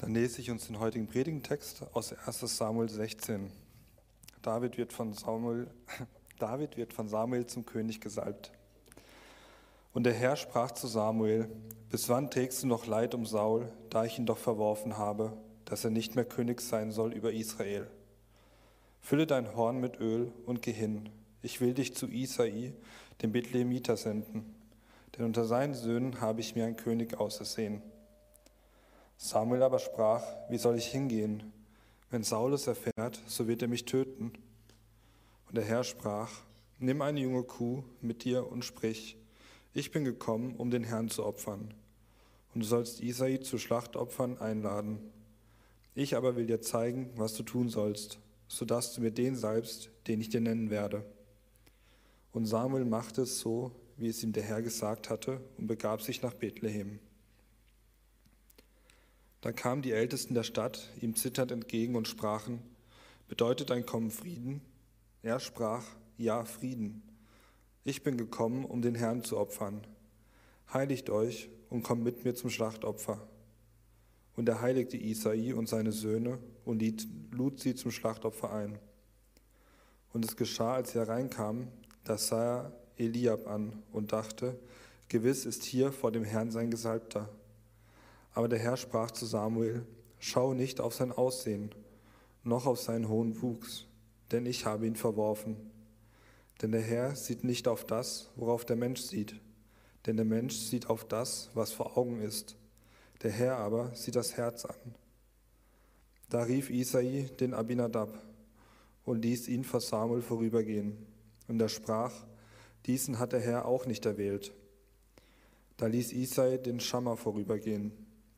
Dann lese ich uns den heutigen Predigtentext aus 1 Samuel 16. David wird von Samuel, David wird von Samuel zum König gesalbt. Und der Herr sprach zu Samuel, bis wann trägst du noch Leid um Saul, da ich ihn doch verworfen habe, dass er nicht mehr König sein soll über Israel? Fülle dein Horn mit Öl und geh hin. Ich will dich zu Isai, dem Bethlehemiter, senden, denn unter seinen Söhnen habe ich mir einen König ausersehen. Samuel aber sprach, wie soll ich hingehen? Wenn Saul es erfährt, so wird er mich töten. Und der Herr sprach, nimm eine junge Kuh mit dir und sprich, ich bin gekommen, um den Herrn zu opfern. Und du sollst Isai zu Schlachtopfern einladen. Ich aber will dir zeigen, was du tun sollst, so dass du mir den salbst, den ich dir nennen werde. Und Samuel machte es so, wie es ihm der Herr gesagt hatte, und begab sich nach Bethlehem. Da kamen die Ältesten der Stadt ihm zitternd entgegen und sprachen, bedeutet dein Kommen Frieden? Er sprach, ja, Frieden. Ich bin gekommen, um den Herrn zu opfern. Heiligt euch und kommt mit mir zum Schlachtopfer. Und er heiligte Isai und seine Söhne und lud sie zum Schlachtopfer ein. Und es geschah, als sie hereinkamen, da sah er Eliab an und dachte, gewiss ist hier vor dem Herrn sein Gesalbter. Aber der Herr sprach zu Samuel, schau nicht auf sein Aussehen, noch auf seinen hohen Wuchs, denn ich habe ihn verworfen. Denn der Herr sieht nicht auf das, worauf der Mensch sieht, denn der Mensch sieht auf das, was vor Augen ist. Der Herr aber sieht das Herz an. Da rief Isai den Abinadab und ließ ihn vor Samuel vorübergehen. Und er sprach, diesen hat der Herr auch nicht erwählt. Da ließ Isai den Schammer vorübergehen.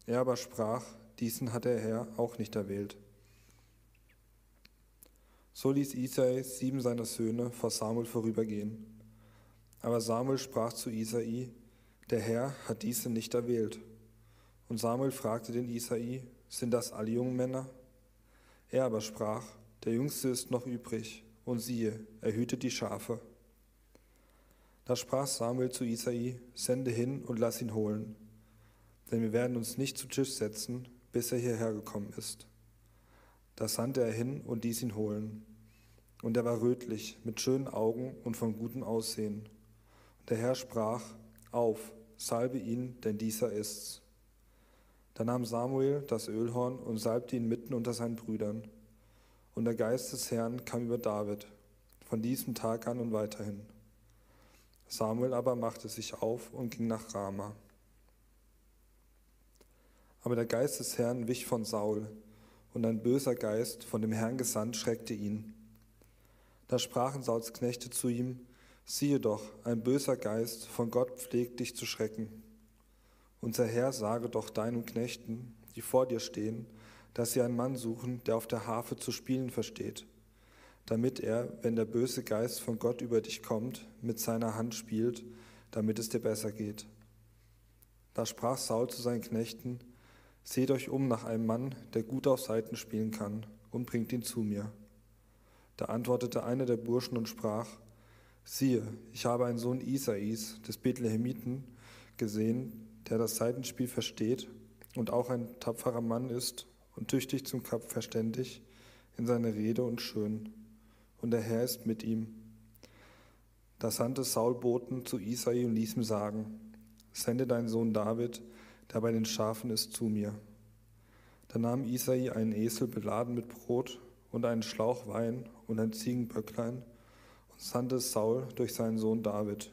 Er aber sprach, diesen hat der Herr auch nicht erwählt. So ließ Isai sieben seiner Söhne vor Samuel vorübergehen. Aber Samuel sprach zu Isai, der Herr hat diese nicht erwählt. Und Samuel fragte den Isai, sind das alle jungen Männer? Er aber sprach, der Jüngste ist noch übrig, und siehe, er hütet die Schafe. Da sprach Samuel zu Isai, sende hin und lass ihn holen denn wir werden uns nicht zu Tisch setzen, bis er hierher gekommen ist. Da sandte er hin und ließ ihn holen. Und er war rötlich, mit schönen Augen und von gutem Aussehen. Und der Herr sprach, auf, salbe ihn, denn dieser ist's. Da nahm Samuel das Ölhorn und salbte ihn mitten unter seinen Brüdern. Und der Geist des Herrn kam über David, von diesem Tag an und weiterhin. Samuel aber machte sich auf und ging nach Rama. Aber der Geist des Herrn wich von Saul, und ein böser Geist, von dem Herrn gesandt, schreckte ihn. Da sprachen Sauls Knechte zu ihm, siehe doch, ein böser Geist von Gott pflegt dich zu schrecken. Unser Herr sage doch deinen Knechten, die vor dir stehen, dass sie einen Mann suchen, der auf der Harfe zu spielen versteht, damit er, wenn der böse Geist von Gott über dich kommt, mit seiner Hand spielt, damit es dir besser geht. Da sprach Saul zu seinen Knechten, Seht euch um nach einem Mann, der gut auf Seiten spielen kann, und bringt ihn zu mir. Da antwortete einer der Burschen und sprach, siehe, ich habe einen Sohn Isais, des Bethlehemiten, gesehen, der das Seitenspiel versteht und auch ein tapferer Mann ist und tüchtig zum Kap verständig in seiner Rede und schön. Und der Herr ist mit ihm. Da sandte Saul Boten zu Isai und ließ ihm sagen, sende deinen Sohn David, der bei den Schafen ist, zu mir. Da nahm Isai einen Esel beladen mit Brot und einen Schlauch Wein und ein Ziegenböcklein und sandte Saul durch seinen Sohn David.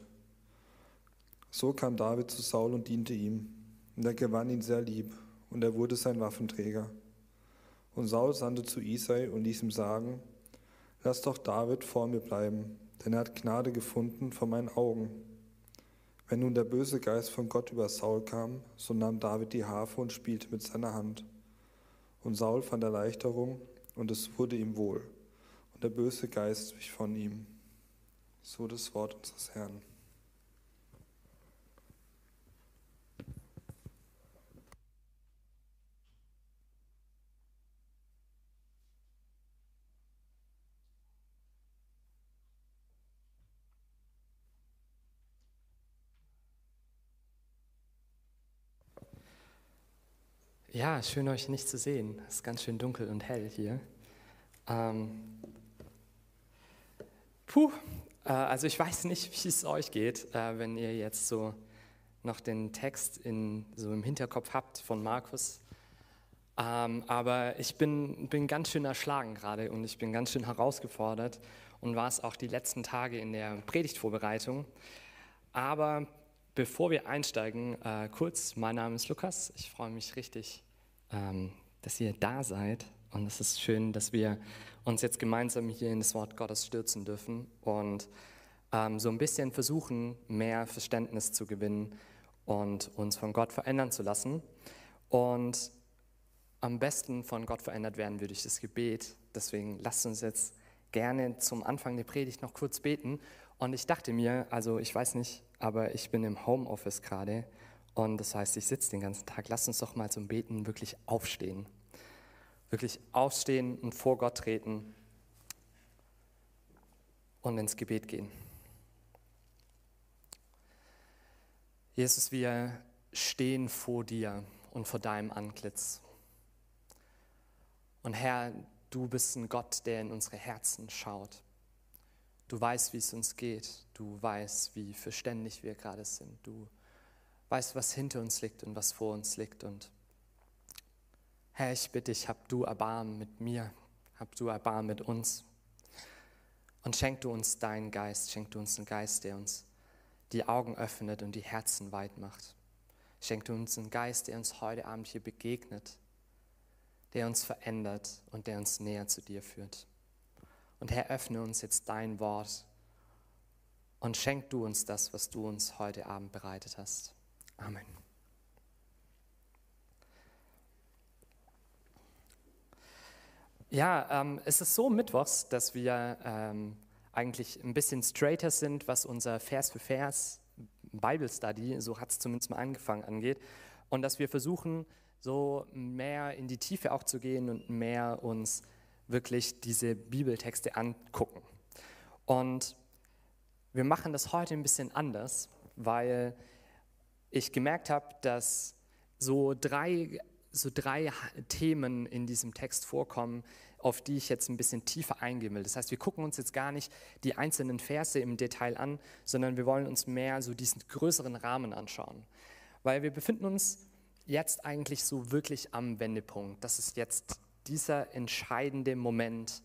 So kam David zu Saul und diente ihm. Und er gewann ihn sehr lieb, und er wurde sein Waffenträger. Und Saul sandte zu Isai und ließ ihm sagen, Lass doch David vor mir bleiben, denn er hat Gnade gefunden vor meinen Augen. Wenn nun der böse Geist von Gott über Saul kam, so nahm David die Harfe und spielte mit seiner Hand. Und Saul fand Erleichterung und es wurde ihm wohl. Und der böse Geist wich von ihm. So das Wort unseres Herrn. Ja, schön euch nicht zu sehen. Es ist ganz schön dunkel und hell hier. Ähm, puh, äh, also ich weiß nicht, wie es euch geht, äh, wenn ihr jetzt so noch den Text in, so im Hinterkopf habt von Markus. Ähm, aber ich bin, bin ganz schön erschlagen gerade und ich bin ganz schön herausgefordert und war es auch die letzten Tage in der Predigtvorbereitung. Aber Bevor wir einsteigen, äh, kurz, mein Name ist Lukas. Ich freue mich richtig, ähm, dass ihr da seid. Und es ist schön, dass wir uns jetzt gemeinsam hier in das Wort Gottes stürzen dürfen und ähm, so ein bisschen versuchen, mehr Verständnis zu gewinnen und uns von Gott verändern zu lassen. Und am besten von Gott verändert werden wir durch das Gebet. Deswegen lasst uns jetzt gerne zum Anfang der Predigt noch kurz beten. Und ich dachte mir, also ich weiß nicht, aber ich bin im Homeoffice gerade und das heißt, ich sitze den ganzen Tag. Lass uns doch mal zum Beten wirklich aufstehen. Wirklich aufstehen und vor Gott treten und ins Gebet gehen. Jesus, wir stehen vor dir und vor deinem Antlitz. Und Herr, du bist ein Gott, der in unsere Herzen schaut. Du weißt, wie es uns geht. Du weißt, wie verständlich wir gerade sind. Du weißt, was hinter uns liegt und was vor uns liegt. Und Herr, ich bitte dich, hab du Erbarmen mit mir, hab du Erbarmen mit uns. Und schenk du uns deinen Geist, schenk du uns einen Geist, der uns die Augen öffnet und die Herzen weit macht. Schenk du uns einen Geist, der uns heute Abend hier begegnet, der uns verändert und der uns näher zu dir führt. Und Herr, öffne uns jetzt dein Wort und schenk du uns das, was du uns heute Abend bereitet hast. Amen. Ja, ähm, es ist so mittwochs, dass wir ähm, eigentlich ein bisschen straighter sind, was unser Vers für Vers Bible Study, so hat es zumindest mal angefangen, angeht. Und dass wir versuchen, so mehr in die Tiefe auch zu gehen und mehr uns wirklich diese Bibeltexte angucken. Und wir machen das heute ein bisschen anders, weil ich gemerkt habe, dass so drei, so drei Themen in diesem Text vorkommen, auf die ich jetzt ein bisschen tiefer eingehen will. Das heißt, wir gucken uns jetzt gar nicht die einzelnen Verse im Detail an, sondern wir wollen uns mehr so diesen größeren Rahmen anschauen. Weil wir befinden uns jetzt eigentlich so wirklich am Wendepunkt. Das ist jetzt dieser entscheidende Moment,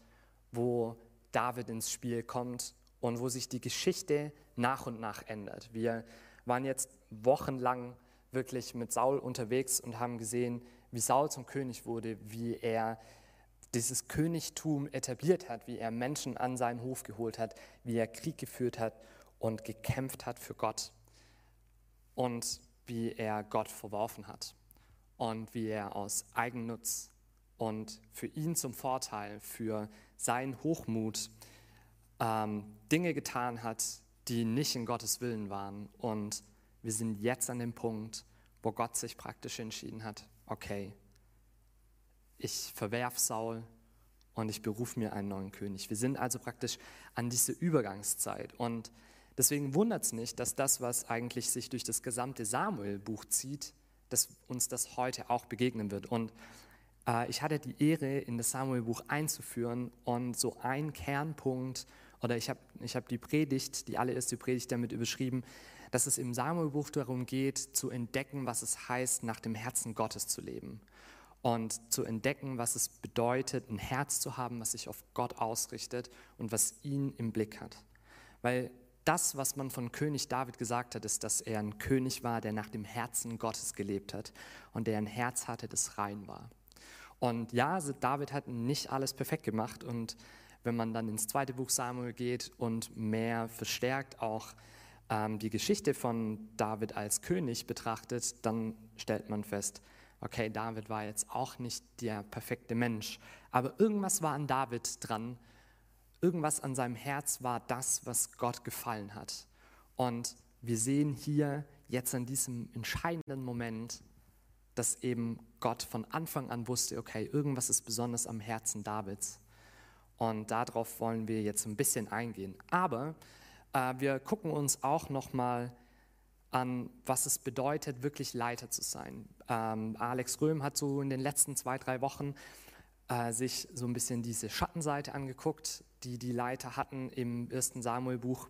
wo David ins Spiel kommt und wo sich die Geschichte nach und nach ändert. Wir waren jetzt wochenlang wirklich mit Saul unterwegs und haben gesehen, wie Saul zum König wurde, wie er dieses Königtum etabliert hat, wie er Menschen an seinen Hof geholt hat, wie er Krieg geführt hat und gekämpft hat für Gott und wie er Gott verworfen hat und wie er aus Eigennutz und für ihn zum Vorteil, für seinen Hochmut ähm, Dinge getan hat, die nicht in Gottes Willen waren. Und wir sind jetzt an dem Punkt, wo Gott sich praktisch entschieden hat, okay, ich verwerf Saul und ich berufe mir einen neuen König. Wir sind also praktisch an diese Übergangszeit. Und deswegen wundert es nicht, dass das, was eigentlich sich durch das gesamte Samuel-Buch zieht, dass uns das heute auch begegnen wird. Und ich hatte die Ehre, in das Samuel-Buch einzuführen und so ein Kernpunkt, oder ich habe ich hab die Predigt, die allererste Predigt damit überschrieben, dass es im Samuel-Buch darum geht, zu entdecken, was es heißt, nach dem Herzen Gottes zu leben. Und zu entdecken, was es bedeutet, ein Herz zu haben, was sich auf Gott ausrichtet und was ihn im Blick hat. Weil das, was man von König David gesagt hat, ist, dass er ein König war, der nach dem Herzen Gottes gelebt hat und der ein Herz hatte, das rein war. Und ja, David hat nicht alles perfekt gemacht. Und wenn man dann ins zweite Buch Samuel geht und mehr verstärkt auch ähm, die Geschichte von David als König betrachtet, dann stellt man fest, okay, David war jetzt auch nicht der perfekte Mensch. Aber irgendwas war an David dran. Irgendwas an seinem Herz war das, was Gott gefallen hat. Und wir sehen hier jetzt an diesem entscheidenden Moment, dass eben Gott von Anfang an wusste, okay, irgendwas ist besonders am Herzen Davids. Und darauf wollen wir jetzt ein bisschen eingehen. Aber äh, wir gucken uns auch nochmal an, was es bedeutet, wirklich Leiter zu sein. Ähm, Alex Röhm hat so in den letzten zwei, drei Wochen äh, sich so ein bisschen diese Schattenseite angeguckt, die die Leiter hatten im ersten Samuel-Buch.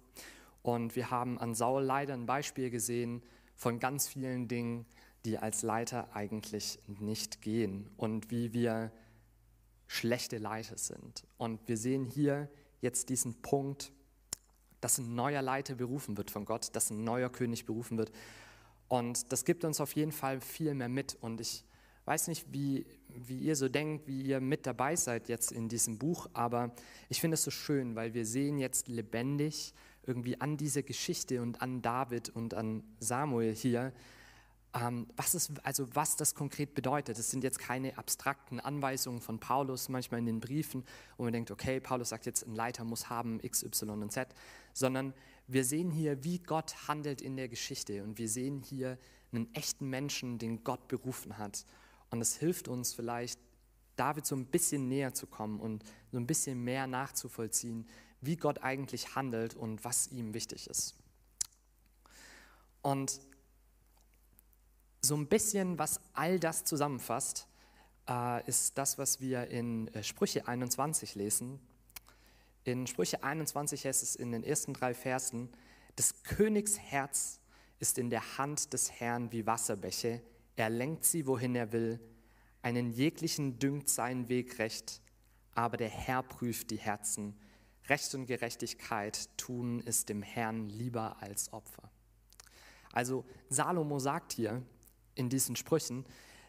Und wir haben an Saul leider ein Beispiel gesehen von ganz vielen Dingen, die als Leiter eigentlich nicht gehen und wie wir schlechte Leiter sind. Und wir sehen hier jetzt diesen Punkt, dass ein neuer Leiter berufen wird von Gott, dass ein neuer König berufen wird. Und das gibt uns auf jeden Fall viel mehr mit. Und ich weiß nicht, wie, wie ihr so denkt, wie ihr mit dabei seid jetzt in diesem Buch, aber ich finde es so schön, weil wir sehen jetzt lebendig irgendwie an dieser Geschichte und an David und an Samuel hier, was, ist, also was das konkret bedeutet. Es sind jetzt keine abstrakten Anweisungen von Paulus, manchmal in den Briefen, wo man denkt, okay, Paulus sagt jetzt, ein Leiter muss haben X, Y und Z, sondern wir sehen hier, wie Gott handelt in der Geschichte und wir sehen hier einen echten Menschen, den Gott berufen hat. Und es hilft uns vielleicht, David so ein bisschen näher zu kommen und so ein bisschen mehr nachzuvollziehen, wie Gott eigentlich handelt und was ihm wichtig ist. Und so ein bisschen, was all das zusammenfasst, äh, ist das, was wir in äh, Sprüche 21 lesen. In Sprüche 21 heißt es in den ersten drei Versen, des Königs Herz ist in der Hand des Herrn wie Wasserbäche, er lenkt sie, wohin er will, einen jeglichen düngt seinen Weg recht, aber der Herr prüft die Herzen. Recht und Gerechtigkeit tun ist dem Herrn lieber als Opfer. Also Salomo sagt hier in diesen Sprüchen,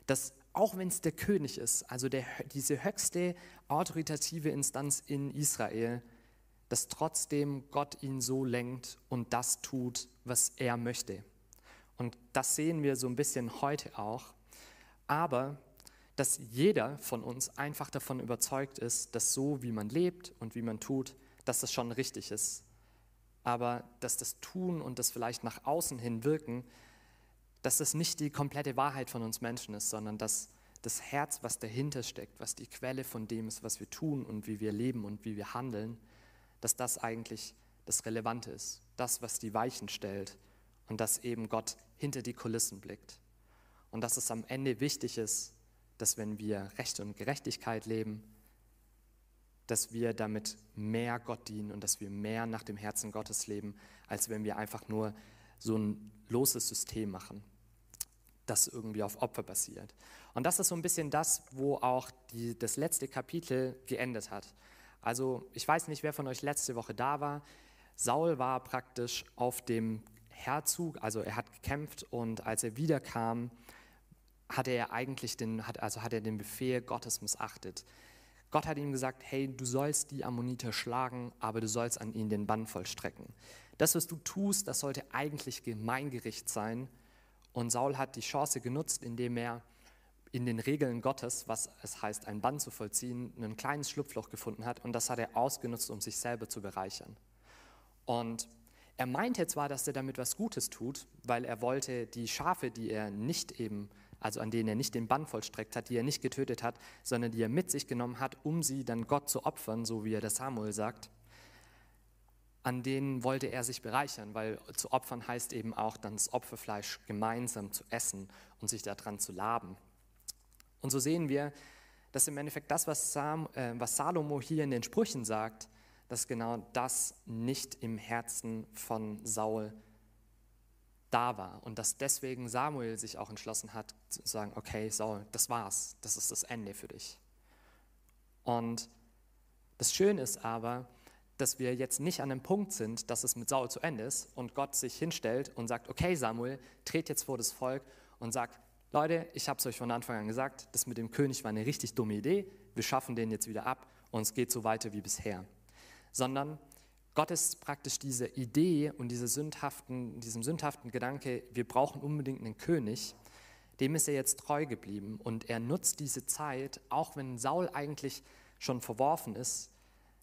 dass auch wenn es der König ist, also der, diese höchste autoritative Instanz in Israel, dass trotzdem Gott ihn so lenkt und das tut, was er möchte. Und das sehen wir so ein bisschen heute auch. Aber dass jeder von uns einfach davon überzeugt ist, dass so, wie man lebt und wie man tut, dass das schon richtig ist. Aber dass das Tun und das vielleicht nach außen hin wirken, dass das nicht die komplette Wahrheit von uns Menschen ist, sondern dass das Herz, was dahinter steckt, was die Quelle von dem ist, was wir tun und wie wir leben und wie wir handeln, dass das eigentlich das Relevante ist, das, was die Weichen stellt und dass eben Gott hinter die Kulissen blickt. Und dass es am Ende wichtig ist, dass wenn wir Recht und Gerechtigkeit leben, dass wir damit mehr Gott dienen und dass wir mehr nach dem Herzen Gottes leben, als wenn wir einfach nur so ein loses System machen, das irgendwie auf Opfer basiert. Und das ist so ein bisschen das, wo auch die, das letzte Kapitel geendet hat. Also ich weiß nicht, wer von euch letzte Woche da war. Saul war praktisch auf dem Herzug, also er hat gekämpft und als er wiederkam, hatte er eigentlich den, hat, also hat er den Befehl Gottes missachtet. Gott hat ihm gesagt, hey, du sollst die Ammoniter schlagen, aber du sollst an ihnen den Bann vollstrecken. Das, was du tust, das sollte eigentlich Gemeingericht sein. Und Saul hat die Chance genutzt, indem er in den Regeln Gottes, was es heißt, einen Bann zu vollziehen, ein kleines Schlupfloch gefunden hat. Und das hat er ausgenutzt, um sich selber zu bereichern. Und er meinte zwar, dass er damit was Gutes tut, weil er wollte die Schafe, die er nicht eben also an denen er nicht den Bann vollstreckt hat, die er nicht getötet hat, sondern die er mit sich genommen hat, um sie dann Gott zu opfern, so wie er das Samuel sagt, an denen wollte er sich bereichern, weil zu opfern heißt eben auch dann das Opferfleisch gemeinsam zu essen und sich daran zu laben. Und so sehen wir, dass im Endeffekt das, was, Sam, äh, was Salomo hier in den Sprüchen sagt, dass genau das nicht im Herzen von Saul da war und dass deswegen Samuel sich auch entschlossen hat zu sagen, okay, Saul, das war's, das ist das Ende für dich. Und das Schöne ist aber, dass wir jetzt nicht an dem Punkt sind, dass es mit Saul zu Ende ist und Gott sich hinstellt und sagt, okay Samuel, tret jetzt vor das Volk und sagt, Leute, ich habe es euch von Anfang an gesagt, das mit dem König war eine richtig dumme Idee, wir schaffen den jetzt wieder ab und es geht so weiter wie bisher. Sondern Gott ist praktisch diese Idee und diese sündhaften, diesem sündhaften Gedanke, wir brauchen unbedingt einen König, dem ist er jetzt treu geblieben und er nutzt diese Zeit, auch wenn Saul eigentlich schon verworfen ist,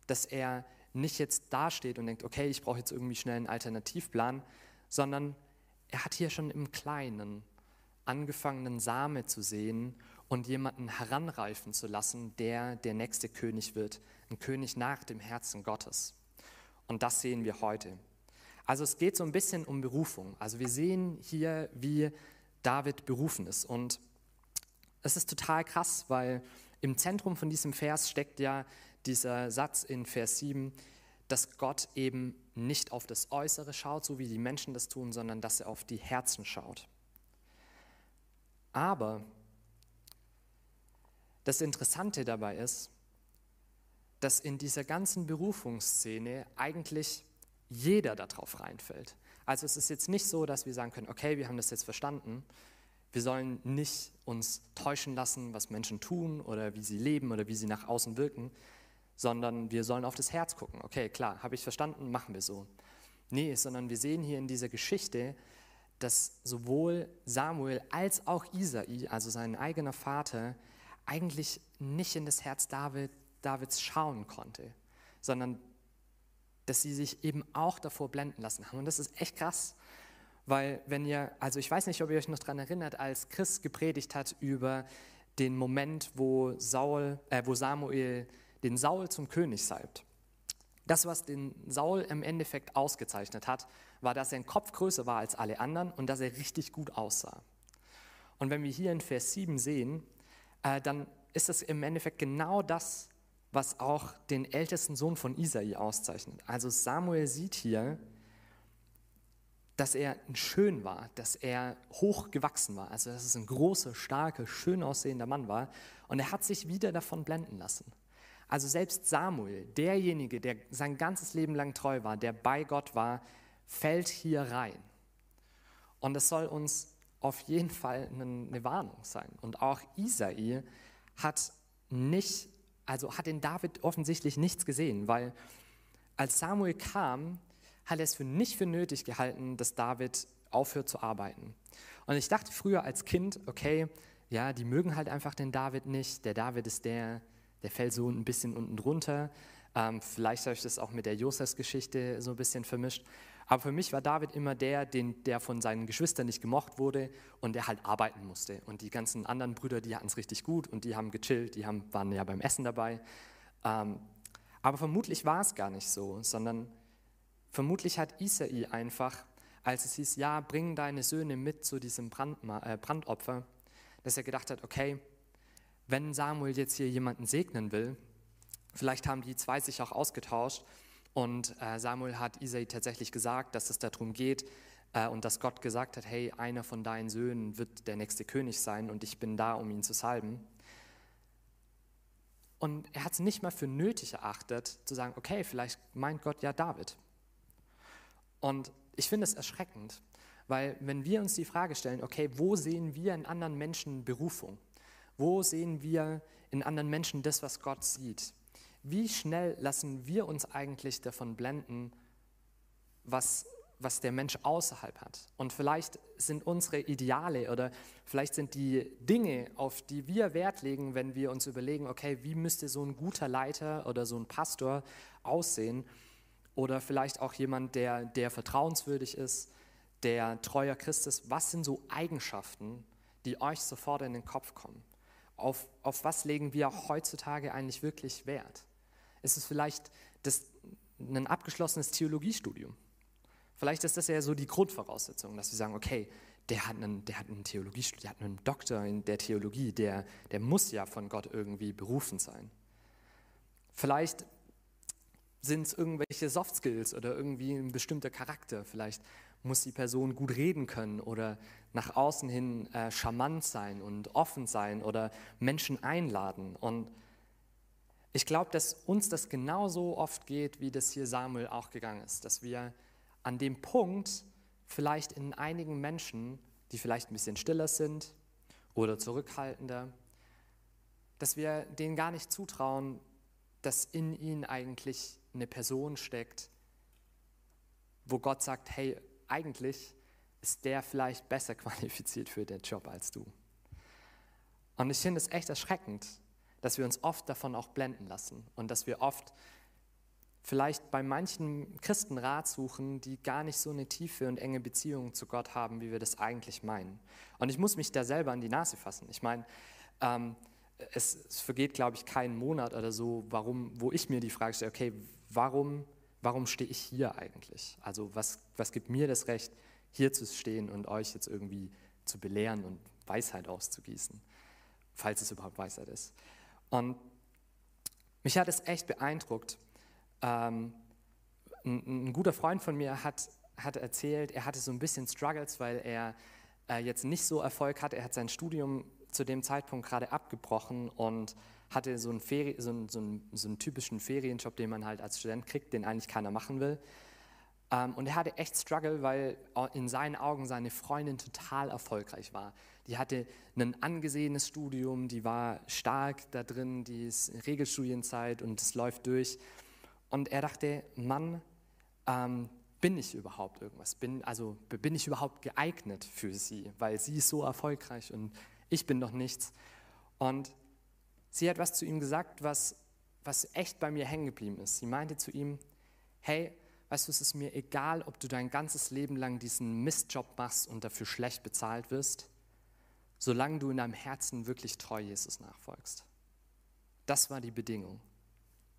dass er nicht jetzt dasteht und denkt, okay, ich brauche jetzt irgendwie schnell einen Alternativplan, sondern er hat hier schon im Kleinen angefangenen Same zu sehen und jemanden heranreifen zu lassen, der der nächste König wird, ein König nach dem Herzen Gottes. Und das sehen wir heute. Also es geht so ein bisschen um Berufung. Also wir sehen hier, wie David berufen ist. Und es ist total krass, weil im Zentrum von diesem Vers steckt ja dieser Satz in Vers 7, dass Gott eben nicht auf das Äußere schaut, so wie die Menschen das tun, sondern dass er auf die Herzen schaut. Aber das Interessante dabei ist, dass in dieser ganzen Berufungsszene eigentlich jeder darauf reinfällt. Also es ist jetzt nicht so, dass wir sagen können, okay, wir haben das jetzt verstanden. Wir sollen nicht uns täuschen lassen, was Menschen tun oder wie sie leben oder wie sie nach außen wirken, sondern wir sollen auf das Herz gucken. Okay, klar, habe ich verstanden, machen wir so. Nee, sondern wir sehen hier in dieser Geschichte, dass sowohl Samuel als auch Isai, also sein eigener Vater, eigentlich nicht in das Herz David, Davids schauen konnte, sondern dass sie sich eben auch davor blenden lassen haben. Und das ist echt krass, weil wenn ihr, also ich weiß nicht, ob ihr euch noch daran erinnert, als Chris gepredigt hat über den Moment, wo, Saul, äh, wo Samuel den Saul zum König salbt. Das, was den Saul im Endeffekt ausgezeichnet hat, war, dass sein Kopf größer war als alle anderen und dass er richtig gut aussah. Und wenn wir hier in Vers 7 sehen, äh, dann ist es im Endeffekt genau das, was auch den ältesten Sohn von Isai auszeichnet. Also Samuel sieht hier, dass er schön war, dass er hoch gewachsen war, also dass es ein großer, starker, schön aussehender Mann war. Und er hat sich wieder davon blenden lassen. Also selbst Samuel, derjenige, der sein ganzes Leben lang treu war, der bei Gott war, fällt hier rein. Und das soll uns auf jeden Fall eine Warnung sein. Und auch Isai hat nicht also hat in David offensichtlich nichts gesehen, weil als Samuel kam, hat er es für nicht für nötig gehalten, dass David aufhört zu arbeiten. Und ich dachte früher als Kind, okay, ja, die mögen halt einfach den David nicht. Der David ist der, der fällt so ein bisschen unten drunter. Ähm, vielleicht habe ich das auch mit der Josefs-Geschichte so ein bisschen vermischt. Aber für mich war David immer der, den, der von seinen Geschwistern nicht gemocht wurde und der halt arbeiten musste. Und die ganzen anderen Brüder, die hatten es richtig gut und die haben gechillt, die haben, waren ja beim Essen dabei. Ähm, aber vermutlich war es gar nicht so, sondern vermutlich hat Isai einfach, als es hieß, ja, bring deine Söhne mit zu diesem Brandma äh, Brandopfer, dass er gedacht hat, okay, wenn Samuel jetzt hier jemanden segnen will, vielleicht haben die zwei sich auch ausgetauscht und äh, Samuel hat Isai tatsächlich gesagt, dass es darum geht äh, und dass Gott gesagt hat, hey, einer von deinen Söhnen wird der nächste König sein und ich bin da, um ihn zu salben. Und er hat es nicht mal für nötig erachtet, zu sagen, okay, vielleicht meint Gott ja David. Und ich finde es erschreckend, weil wenn wir uns die Frage stellen, okay, wo sehen wir in anderen Menschen Berufung? Wo sehen wir in anderen Menschen das, was Gott sieht? wie schnell lassen wir uns eigentlich davon blenden, was, was der Mensch außerhalb hat. Und vielleicht sind unsere Ideale oder vielleicht sind die Dinge, auf die wir Wert legen, wenn wir uns überlegen, okay, wie müsste so ein guter Leiter oder so ein Pastor aussehen oder vielleicht auch jemand, der, der vertrauenswürdig ist, der treuer Christ ist, was sind so Eigenschaften, die euch sofort in den Kopf kommen? Auf, auf was legen wir heutzutage eigentlich wirklich Wert? ist es vielleicht das, ein abgeschlossenes Theologiestudium. Vielleicht ist das ja so die Grundvoraussetzung, dass wir sagen, okay, der hat einen, der hat einen Theologiestudium, der hat einen Doktor in der Theologie, der, der muss ja von Gott irgendwie berufen sein. Vielleicht sind es irgendwelche Soft Skills oder irgendwie ein bestimmter Charakter. Vielleicht muss die Person gut reden können oder nach außen hin äh, charmant sein und offen sein oder Menschen einladen. Und ich glaube, dass uns das genauso oft geht, wie das hier Samuel auch gegangen ist, dass wir an dem Punkt vielleicht in einigen Menschen, die vielleicht ein bisschen stiller sind oder zurückhaltender, dass wir denen gar nicht zutrauen, dass in ihnen eigentlich eine Person steckt, wo Gott sagt, hey, eigentlich ist der vielleicht besser qualifiziert für den Job als du. Und ich finde es echt erschreckend, dass wir uns oft davon auch blenden lassen und dass wir oft vielleicht bei manchen Christen Rat suchen, die gar nicht so eine tiefe und enge Beziehung zu Gott haben, wie wir das eigentlich meinen. Und ich muss mich da selber an die Nase fassen. Ich meine, ähm, es, es, vergeht, glaube ich, keinen Monat oder so, warum, wo ich mir die Frage stelle, okay, warum warum stehe ich hier eigentlich? Also was, was gibt mir das Recht, hier zu stehen und euch jetzt irgendwie zu belehren und Weisheit auszugießen, falls es überhaupt Weisheit ist. Und mich hat es echt beeindruckt. Ähm, ein, ein, guter Freund von mir hat, hat erzählt, er hatte so ein bisschen Struggles, weil er äh, jetzt nicht so Erfolg hatte. Er hat sein Studium zu dem Zeitpunkt gerade abgebrochen und hatte so einen, Ferien, so, einen, so, einen, so einen, typischen Ferienjob, den man halt als Student kriegt, den eigentlich keiner machen will. Ähm, und er hatte echt Struggle, weil in seinen Augen seine Freundin total erfolgreich war. Die hatte ein angesehenes Studium, die war stark da drin, die ist in Regelstudienzeit und es läuft durch. Und er dachte, Mann, ähm, bin ich überhaupt irgendwas? Bin, also bin ich überhaupt geeignet für sie? Weil sie ist so erfolgreich und ich bin doch nichts. Und sie hat was zu ihm gesagt, was, was echt bei mir hängen geblieben ist. Sie meinte zu ihm, hey, weißt du, es ist mir egal, ob du dein ganzes Leben lang diesen Mistjob machst und dafür schlecht bezahlt wirst, solange du in deinem Herzen wirklich treu Jesus nachfolgst. Das war die Bedingung.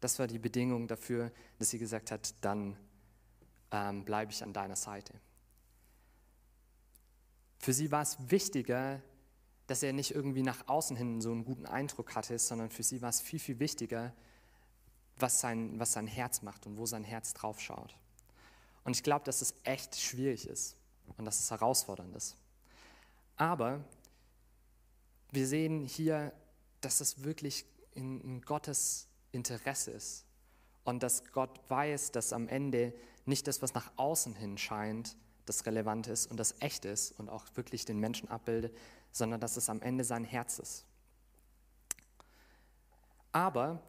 Das war die Bedingung dafür, dass sie gesagt hat, dann ähm, bleibe ich an deiner Seite. Für sie war es wichtiger, dass er nicht irgendwie nach außen hin so einen guten Eindruck hatte, sondern für sie war es viel, viel wichtiger, was sein, was sein Herz macht und wo sein Herz drauf schaut. Und ich glaube, dass es echt schwierig ist und dass es herausfordernd ist. Aber wir sehen hier, dass es wirklich in, in Gottes Interesse ist und dass Gott weiß, dass am Ende nicht das, was nach außen hin scheint, das Relevante ist und das Echte ist und auch wirklich den Menschen abbildet, sondern dass es am Ende sein Herz ist. Aber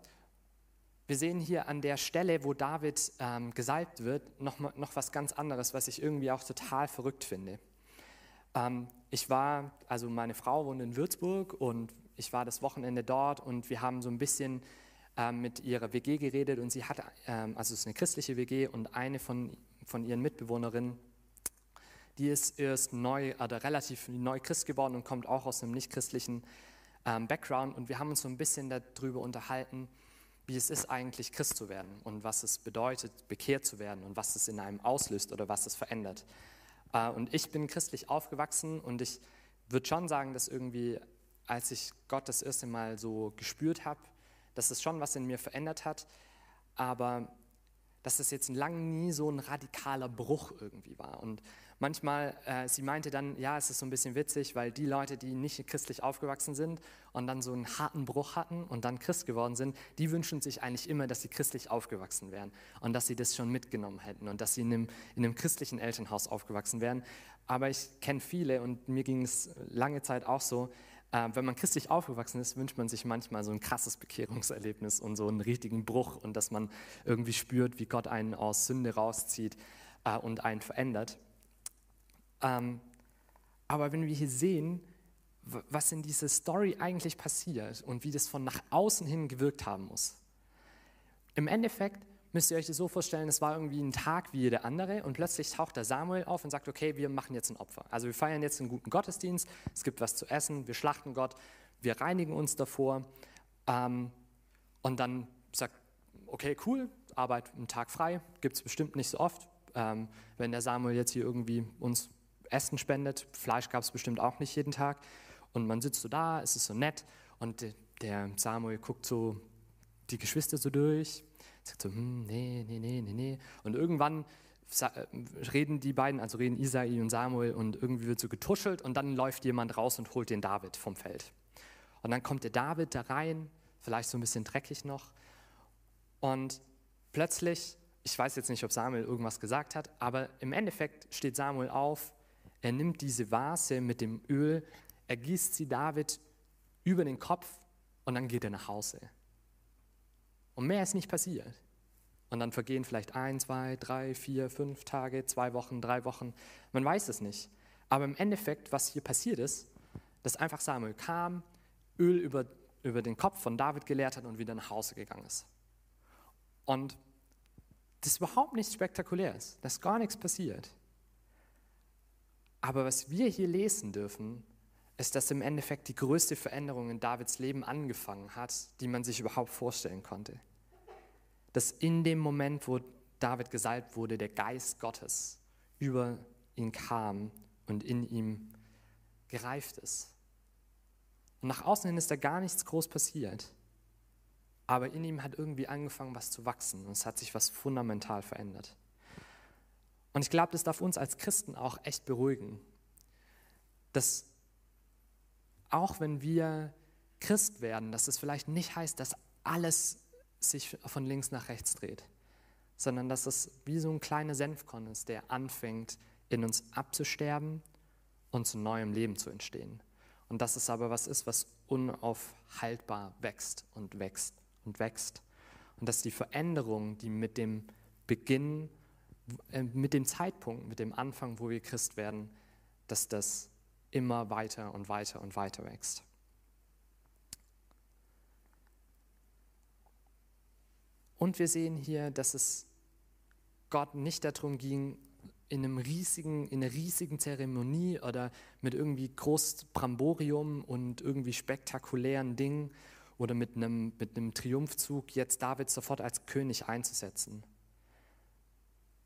wir sehen hier an der Stelle, wo David ähm, gesalbt wird, noch, noch was ganz anderes, was ich irgendwie auch total verrückt finde. Ähm, ich war, also meine Frau wohnt in Würzburg und ich war das Wochenende dort und wir haben so ein bisschen ähm, mit ihrer WG geredet und sie hat, ähm, also es ist eine christliche WG und eine von, von ihren Mitbewohnerinnen die ist erst neu oder relativ neu Christ geworden und kommt auch aus einem nicht-christlichen ähm, Background. Und wir haben uns so ein bisschen darüber unterhalten, wie es ist eigentlich Christ zu werden und was es bedeutet, bekehrt zu werden und was es in einem auslöst oder was es verändert. Äh, und ich bin christlich aufgewachsen und ich würde schon sagen, dass irgendwie, als ich Gott das erste Mal so gespürt habe, dass es schon was in mir verändert hat, aber dass es jetzt lang nie so ein radikaler Bruch irgendwie war. Und manchmal, äh, sie meinte dann, ja, es ist so ein bisschen witzig, weil die Leute, die nicht christlich aufgewachsen sind und dann so einen harten Bruch hatten und dann Christ geworden sind, die wünschen sich eigentlich immer, dass sie christlich aufgewachsen wären und dass sie das schon mitgenommen hätten und dass sie in einem, in einem christlichen Elternhaus aufgewachsen wären. Aber ich kenne viele und mir ging es lange Zeit auch so, äh, wenn man christlich aufgewachsen ist, wünscht man sich manchmal so ein krasses Bekehrungserlebnis und so einen richtigen Bruch und dass man irgendwie spürt, wie Gott einen aus Sünde rauszieht äh, und einen verändert. Ähm, aber wenn wir hier sehen, was in dieser Story eigentlich passiert und wie das von nach außen hin gewirkt haben muss. Im Endeffekt müsst ihr euch das so vorstellen, es war irgendwie ein Tag wie jeder andere und plötzlich taucht der Samuel auf und sagt, okay, wir machen jetzt ein Opfer. Also wir feiern jetzt einen guten Gottesdienst, es gibt was zu essen, wir schlachten Gott, wir reinigen uns davor ähm, und dann sagt, okay, cool, Arbeit einen Tag frei, gibt es bestimmt nicht so oft. Ähm, wenn der Samuel jetzt hier irgendwie uns Essen spendet. Fleisch gab es bestimmt auch nicht jeden Tag. Und man sitzt so da, es ist so nett und der Samuel guckt so die Geschwister so durch, sagt so, hm, nee, nee, nee, nee, nee. Und irgendwann äh, reden die beiden, also reden Isai und Samuel und irgendwie wird so getuschelt und dann läuft jemand raus und holt den David vom Feld. Und dann kommt der David da rein, vielleicht so ein bisschen dreckig noch. Und plötzlich, ich weiß jetzt nicht, ob Samuel irgendwas gesagt hat, aber im Endeffekt steht Samuel auf, er nimmt diese Vase mit dem Öl, er gießt sie David über den Kopf und dann geht er nach Hause. Und mehr ist nicht passiert. Und dann vergehen vielleicht ein, zwei, drei, vier, fünf Tage, zwei Wochen, drei Wochen. Man weiß es nicht. Aber im Endeffekt, was hier passiert ist, dass einfach Samuel kam, Öl über, über den Kopf von David geleert hat und wieder nach Hause gegangen ist. Und das ist überhaupt nichts Spektakuläres. Da ist gar nichts passiert. Aber was wir hier lesen dürfen, ist, dass im Endeffekt die größte Veränderung in Davids Leben angefangen hat, die man sich überhaupt vorstellen konnte. Dass in dem Moment, wo David gesalbt wurde, der Geist Gottes über ihn kam und in ihm gereift ist. Und nach außen hin ist da gar nichts groß passiert. Aber in ihm hat irgendwie angefangen, was zu wachsen. Und es hat sich was fundamental verändert. Und ich glaube, das darf uns als Christen auch echt beruhigen. Dass auch wenn wir Christ werden, dass es vielleicht nicht heißt, dass alles sich von links nach rechts dreht, sondern dass es wie so ein kleiner Senfkorn ist, der anfängt, in uns abzusterben und zu neuem Leben zu entstehen. Und dass es aber was ist, was unaufhaltbar wächst und wächst und wächst. Und dass die Veränderung, die mit dem Beginn, mit dem Zeitpunkt, mit dem Anfang, wo wir Christ werden, dass das immer weiter und weiter und weiter wächst. Und wir sehen hier, dass es Gott nicht darum ging, in, einem riesigen, in einer riesigen Zeremonie oder mit irgendwie groß Bramborium und irgendwie spektakulären Dingen oder mit einem, mit einem Triumphzug jetzt David sofort als König einzusetzen.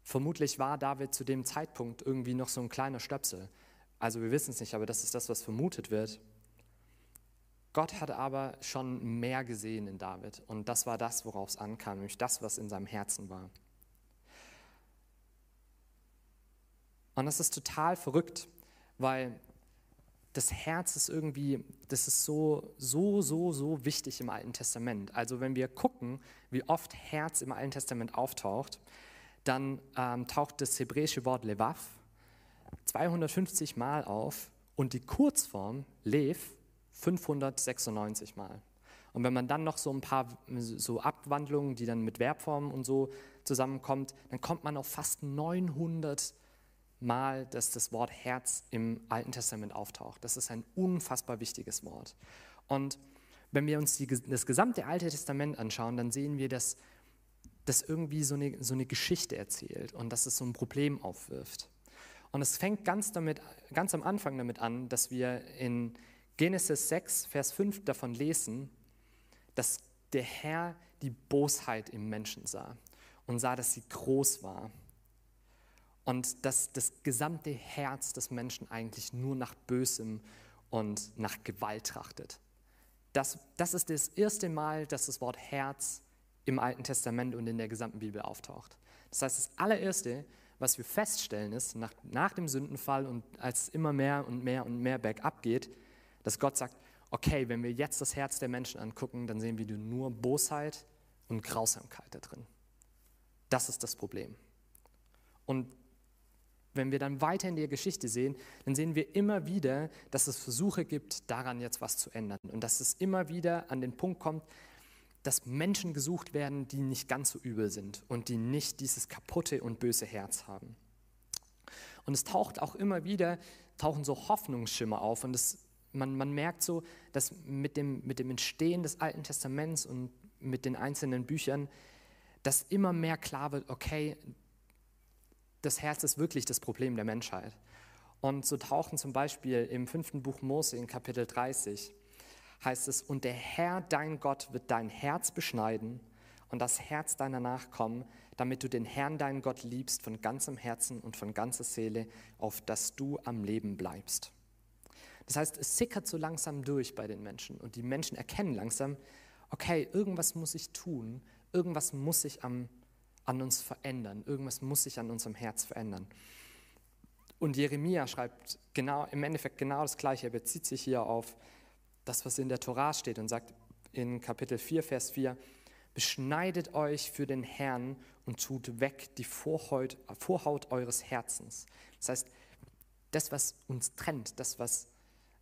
Vermutlich war David zu dem Zeitpunkt irgendwie noch so ein kleiner Stöpsel. Also wir wissen es nicht, aber das ist das, was vermutet wird. Gott hat aber schon mehr gesehen in David und das war das, worauf es ankam, nämlich das, was in seinem Herzen war. Und das ist total verrückt, weil das Herz ist irgendwie, das ist so, so, so, so wichtig im Alten Testament. Also wenn wir gucken, wie oft Herz im Alten Testament auftaucht, dann ähm, taucht das hebräische Wort Levav 250 Mal auf und die Kurzform Lev 596 Mal. Und wenn man dann noch so ein paar so Abwandlungen, die dann mit Verbformen und so zusammenkommt, dann kommt man auf fast 900 Mal, dass das Wort Herz im Alten Testament auftaucht. Das ist ein unfassbar wichtiges Wort. Und wenn wir uns die, das gesamte Alte Testament anschauen, dann sehen wir, dass das irgendwie so eine, so eine Geschichte erzählt und dass es so ein Problem aufwirft. Und es fängt ganz, damit, ganz am Anfang damit an, dass wir in Genesis 6, Vers 5 davon lesen, dass der Herr die Bosheit im Menschen sah und sah, dass sie groß war und dass das gesamte Herz des Menschen eigentlich nur nach Bösem und nach Gewalt trachtet. Das, das ist das erste Mal, dass das Wort Herz im Alten Testament und in der gesamten Bibel auftaucht. Das heißt, das allererste, was wir feststellen, ist, nach, nach dem Sündenfall und als es immer mehr und mehr und mehr bergab geht, dass Gott sagt, okay, wenn wir jetzt das Herz der Menschen angucken, dann sehen wir nur Bosheit und Grausamkeit da drin. Das ist das Problem. Und wenn wir dann weiter in der Geschichte sehen, dann sehen wir immer wieder, dass es Versuche gibt, daran jetzt was zu ändern. Und dass es immer wieder an den Punkt kommt, dass Menschen gesucht werden, die nicht ganz so übel sind und die nicht dieses kaputte und böse Herz haben. Und es taucht auch immer wieder, tauchen so Hoffnungsschimmer auf. Und es, man, man merkt so, dass mit dem, mit dem Entstehen des Alten Testaments und mit den einzelnen Büchern, dass immer mehr klar wird, okay, das Herz ist wirklich das Problem der Menschheit. Und so tauchen zum Beispiel im fünften Buch Mose in Kapitel 30 heißt es, und der Herr, dein Gott, wird dein Herz beschneiden und das Herz deiner Nachkommen, damit du den Herrn, deinen Gott, liebst von ganzem Herzen und von ganzer Seele, auf dass du am Leben bleibst. Das heißt, es sickert so langsam durch bei den Menschen und die Menschen erkennen langsam, okay, irgendwas muss ich tun, irgendwas muss ich am an uns verändern. Irgendwas muss sich an unserem Herz verändern. Und Jeremia schreibt genau, im Endeffekt genau das Gleiche. Er bezieht sich hier auf das, was in der Torah steht und sagt in Kapitel 4, Vers 4, beschneidet euch für den Herrn und tut weg die Vorhaut, Vorhaut eures Herzens. Das heißt, das, was uns trennt, das, was,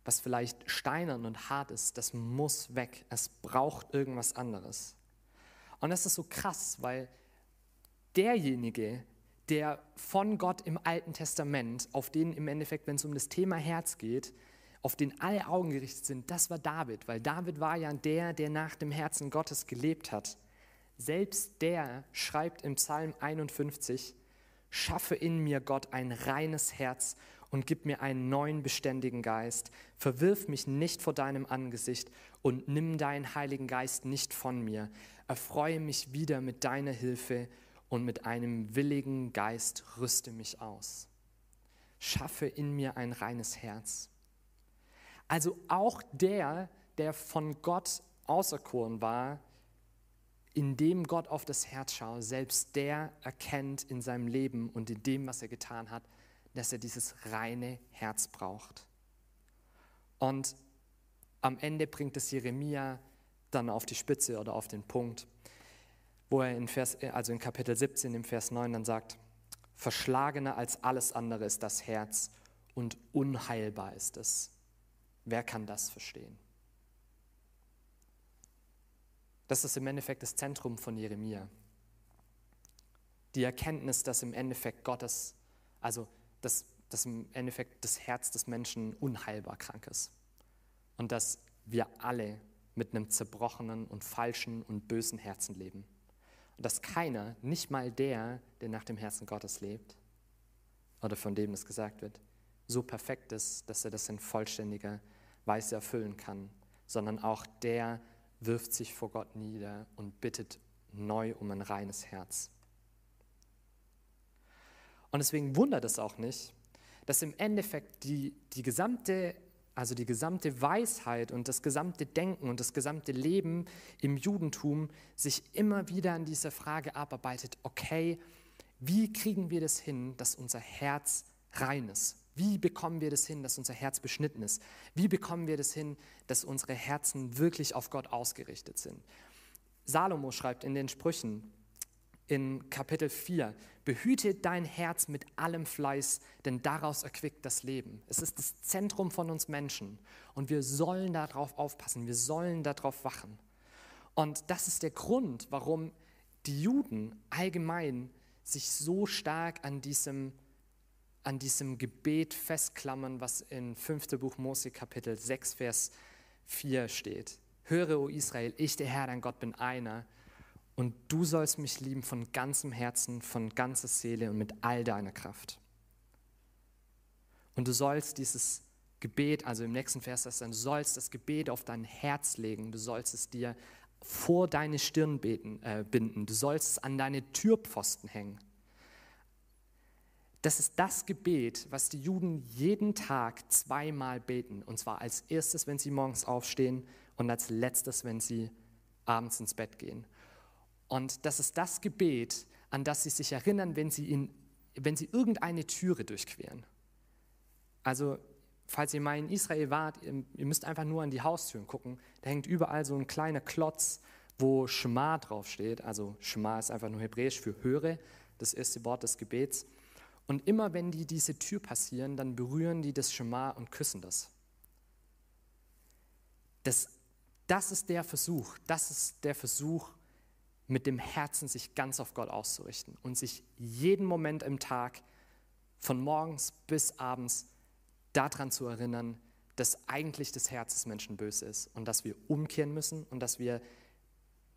was vielleicht steinern und hart ist, das muss weg. Es braucht irgendwas anderes. Und das ist so krass, weil derjenige, der von Gott im Alten Testament, auf den im Endeffekt, wenn es um das Thema Herz geht, auf den alle Augen gerichtet sind, das war David, weil David war ja der, der nach dem Herzen Gottes gelebt hat. Selbst der schreibt im Psalm 51, schaffe in mir Gott ein reines Herz und gib mir einen neuen beständigen Geist. Verwirf mich nicht vor deinem Angesicht und nimm deinen Heiligen Geist nicht von mir. Erfreue mich wieder mit deiner Hilfe und mit einem willigen Geist rüste mich aus. Schaffe in mir ein reines Herz. Also auch der, der von Gott auserkoren war, indem Gott auf das Herz schaut, selbst der erkennt in seinem Leben und in dem, was er getan hat, dass er dieses reine Herz braucht. Und am Ende bringt es Jeremia dann auf die Spitze oder auf den Punkt, wo er in, Vers, also in Kapitel 17 im Vers 9 dann sagt, verschlagener als alles andere ist das Herz und unheilbar ist es. Wer kann das verstehen? Das ist im Endeffekt das Zentrum von Jeremia. Die Erkenntnis, dass im Endeffekt Gottes, also dass, dass im Endeffekt das Herz des Menschen unheilbar krank ist. Und dass wir alle mit einem zerbrochenen und falschen und bösen Herzen leben. Und dass keiner, nicht mal der, der nach dem Herzen Gottes lebt, oder von dem das gesagt wird, so perfekt ist, dass er das in vollständiger Weise erfüllen kann, sondern auch der, wirft sich vor Gott nieder und bittet neu um ein reines Herz. Und deswegen wundert es auch nicht, dass im Endeffekt die, die gesamte, also die gesamte Weisheit und das gesamte Denken und das gesamte Leben im Judentum sich immer wieder an dieser Frage abarbeitet, okay, wie kriegen wir das hin, dass unser Herz rein ist? Wie bekommen wir das hin, dass unser Herz beschnitten ist? Wie bekommen wir das hin, dass unsere Herzen wirklich auf Gott ausgerichtet sind? Salomo schreibt in den Sprüchen in Kapitel 4, behüte dein Herz mit allem Fleiß, denn daraus erquickt das Leben. Es ist das Zentrum von uns Menschen und wir sollen darauf aufpassen, wir sollen darauf wachen. Und das ist der Grund, warum die Juden allgemein sich so stark an diesem an diesem Gebet festklammern, was in 5. Buch Mose Kapitel 6, Vers 4 steht. Höre, o Israel, ich, der Herr, dein Gott, bin einer. Und du sollst mich lieben von ganzem Herzen, von ganzer Seele und mit all deiner Kraft. Und du sollst dieses Gebet, also im nächsten Vers das dann, du sollst das Gebet auf dein Herz legen, du sollst es dir vor deine Stirn beten, äh, binden, du sollst es an deine Türpfosten hängen. Das ist das Gebet, was die Juden jeden Tag zweimal beten. Und zwar als erstes, wenn sie morgens aufstehen und als letztes, wenn sie abends ins Bett gehen. Und das ist das Gebet, an das sie sich erinnern, wenn sie, in, wenn sie irgendeine Türe durchqueren. Also, falls ihr mal in Israel wart, ihr, müsst einfach nur an die Haustüren gucken. Da hängt überall so ein kleiner Klotz, wo Shema draufsteht. Also, Shema ist einfach nur hebräisch für höre, das erste Wort des Gebets. Und immer wenn die diese Tür passieren, dann berühren die das Schema und küssen das. das. Das ist der Versuch, das ist der Versuch, mit dem Herzen sich ganz auf Gott auszurichten und sich jeden Moment im Tag, von morgens bis abends, daran zu erinnern, dass eigentlich das Herz des Menschen böse ist und dass wir umkehren müssen und dass wir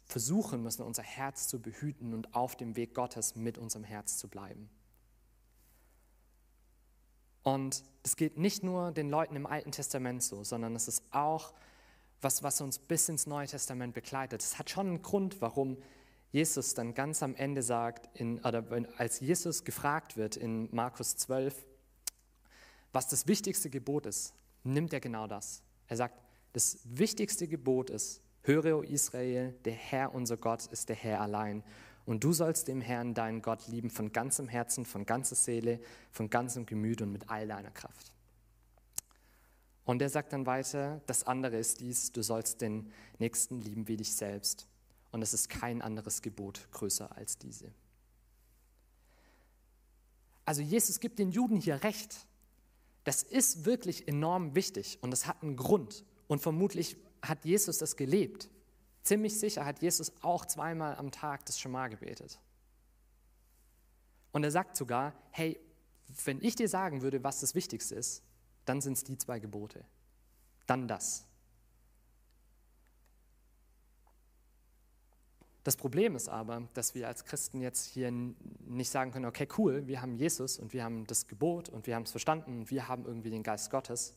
versuchen müssen, unser Herz zu behüten und auf dem Weg Gottes mit unserem Herz zu bleiben. Und es geht nicht nur den Leuten im Alten Testament so, sondern es ist auch was, was uns bis ins Neue Testament begleitet. Es hat schon einen Grund, warum Jesus dann ganz am Ende sagt, in, oder als Jesus gefragt wird in Markus 12, was das wichtigste Gebot ist, nimmt er genau das. Er sagt, das wichtigste Gebot ist, höre, o Israel, der Herr unser Gott ist der Herr allein. Und du sollst dem Herrn, deinen Gott, lieben von ganzem Herzen, von ganzer Seele, von ganzem Gemüt und mit all deiner Kraft. Und er sagt dann weiter, das andere ist dies, du sollst den Nächsten lieben wie dich selbst. Und es ist kein anderes Gebot größer als diese. Also Jesus gibt den Juden hier recht. Das ist wirklich enorm wichtig und es hat einen Grund. Und vermutlich hat Jesus das gelebt. Ziemlich sicher hat Jesus auch zweimal am Tag das Schema gebetet. Und er sagt sogar, hey, wenn ich dir sagen würde, was das Wichtigste ist, dann sind es die zwei Gebote. Dann das. Das Problem ist aber, dass wir als Christen jetzt hier nicht sagen können, okay, cool, wir haben Jesus und wir haben das Gebot und wir haben es verstanden und wir haben irgendwie den Geist Gottes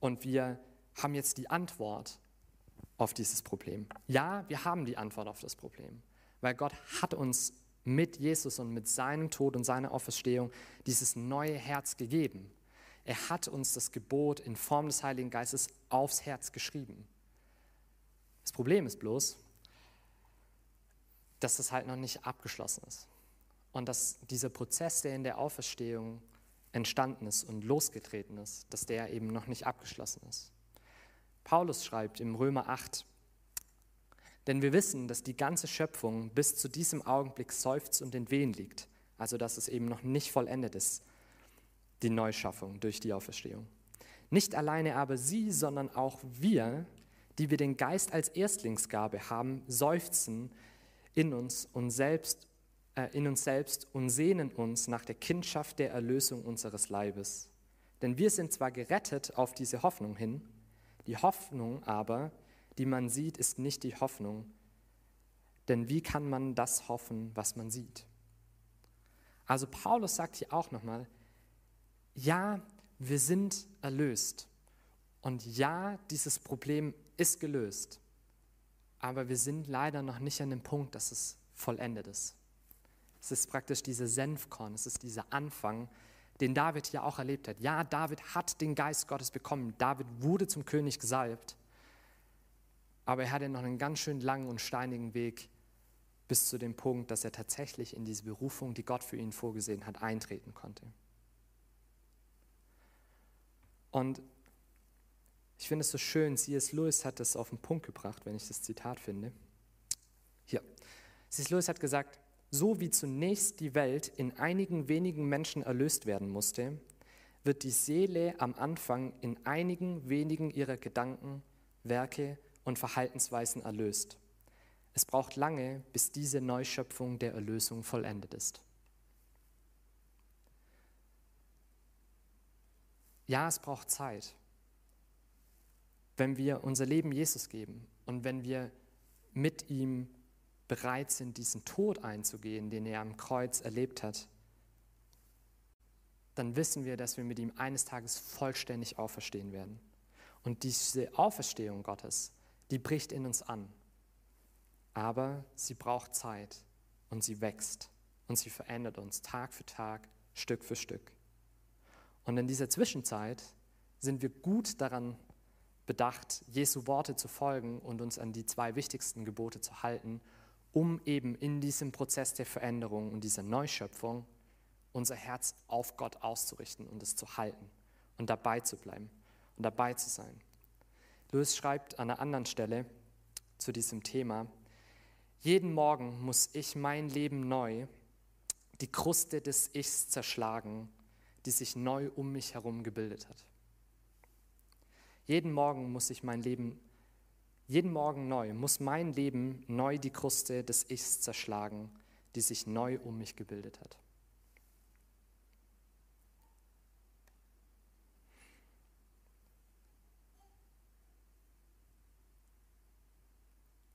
und wir haben jetzt die Antwort auf dieses Problem? Ja, wir haben die Antwort auf das Problem, weil Gott hat uns mit Jesus und mit seinem Tod und seiner Auferstehung dieses neue Herz gegeben. Er hat uns das Gebot in Form des Heiligen Geistes aufs Herz geschrieben. Das Problem ist bloß, dass das halt noch nicht abgeschlossen ist. Und dass dieser Prozess, der in der Auferstehung entstanden ist und losgetreten ist, dass der eben noch nicht abgeschlossen ist. Paulus schreibt im Römer 8, denn wir wissen, dass die ganze Schöpfung bis zu diesem Augenblick seufzt und in Wehen liegt, also dass es eben noch nicht vollendet ist, die Neuschaffung durch die Auferstehung. Nicht alleine aber sie, sondern auch wir, die wir den Geist als Erstlingsgabe haben, seufzen in uns und selbst äh, in uns selbst und sehnen uns nach der Kindschaft der Erlösung unseres Leibes. Denn wir sind zwar gerettet auf diese Hoffnung hin, die Hoffnung aber, die man sieht, ist nicht die Hoffnung. Denn wie kann man das hoffen, was man sieht? Also Paulus sagt hier auch nochmal, ja, wir sind erlöst. Und ja, dieses Problem ist gelöst. Aber wir sind leider noch nicht an dem Punkt, dass es vollendet ist. Es ist praktisch diese Senfkorn, es ist dieser Anfang, den David ja auch erlebt hat. Ja, David hat den Geist Gottes bekommen. David wurde zum König gesalbt. Aber er hatte noch einen ganz schön langen und steinigen Weg bis zu dem Punkt, dass er tatsächlich in diese Berufung, die Gott für ihn vorgesehen hat, eintreten konnte. Und ich finde es so schön, C.S. Lewis hat das auf den Punkt gebracht, wenn ich das Zitat finde. Hier. C.S. Lewis hat gesagt, so wie zunächst die Welt in einigen wenigen Menschen erlöst werden musste, wird die Seele am Anfang in einigen wenigen ihrer Gedanken, Werke und Verhaltensweisen erlöst. Es braucht lange, bis diese Neuschöpfung der Erlösung vollendet ist. Ja, es braucht Zeit. Wenn wir unser Leben Jesus geben und wenn wir mit ihm bereit sind, diesen Tod einzugehen, den er am Kreuz erlebt hat, dann wissen wir, dass wir mit ihm eines Tages vollständig auferstehen werden. Und diese Auferstehung Gottes, die bricht in uns an. Aber sie braucht Zeit und sie wächst und sie verändert uns Tag für Tag, Stück für Stück. Und in dieser Zwischenzeit sind wir gut daran bedacht, Jesu Worte zu folgen und uns an die zwei wichtigsten Gebote zu halten um eben in diesem Prozess der Veränderung und dieser Neuschöpfung unser Herz auf Gott auszurichten und es zu halten und dabei zu bleiben und dabei zu sein. Lewis schreibt an einer anderen Stelle zu diesem Thema, jeden Morgen muss ich mein Leben neu, die Kruste des Ichs zerschlagen, die sich neu um mich herum gebildet hat. Jeden Morgen muss ich mein Leben jeden Morgen neu muss mein Leben neu die Kruste des Ichs zerschlagen, die sich neu um mich gebildet hat.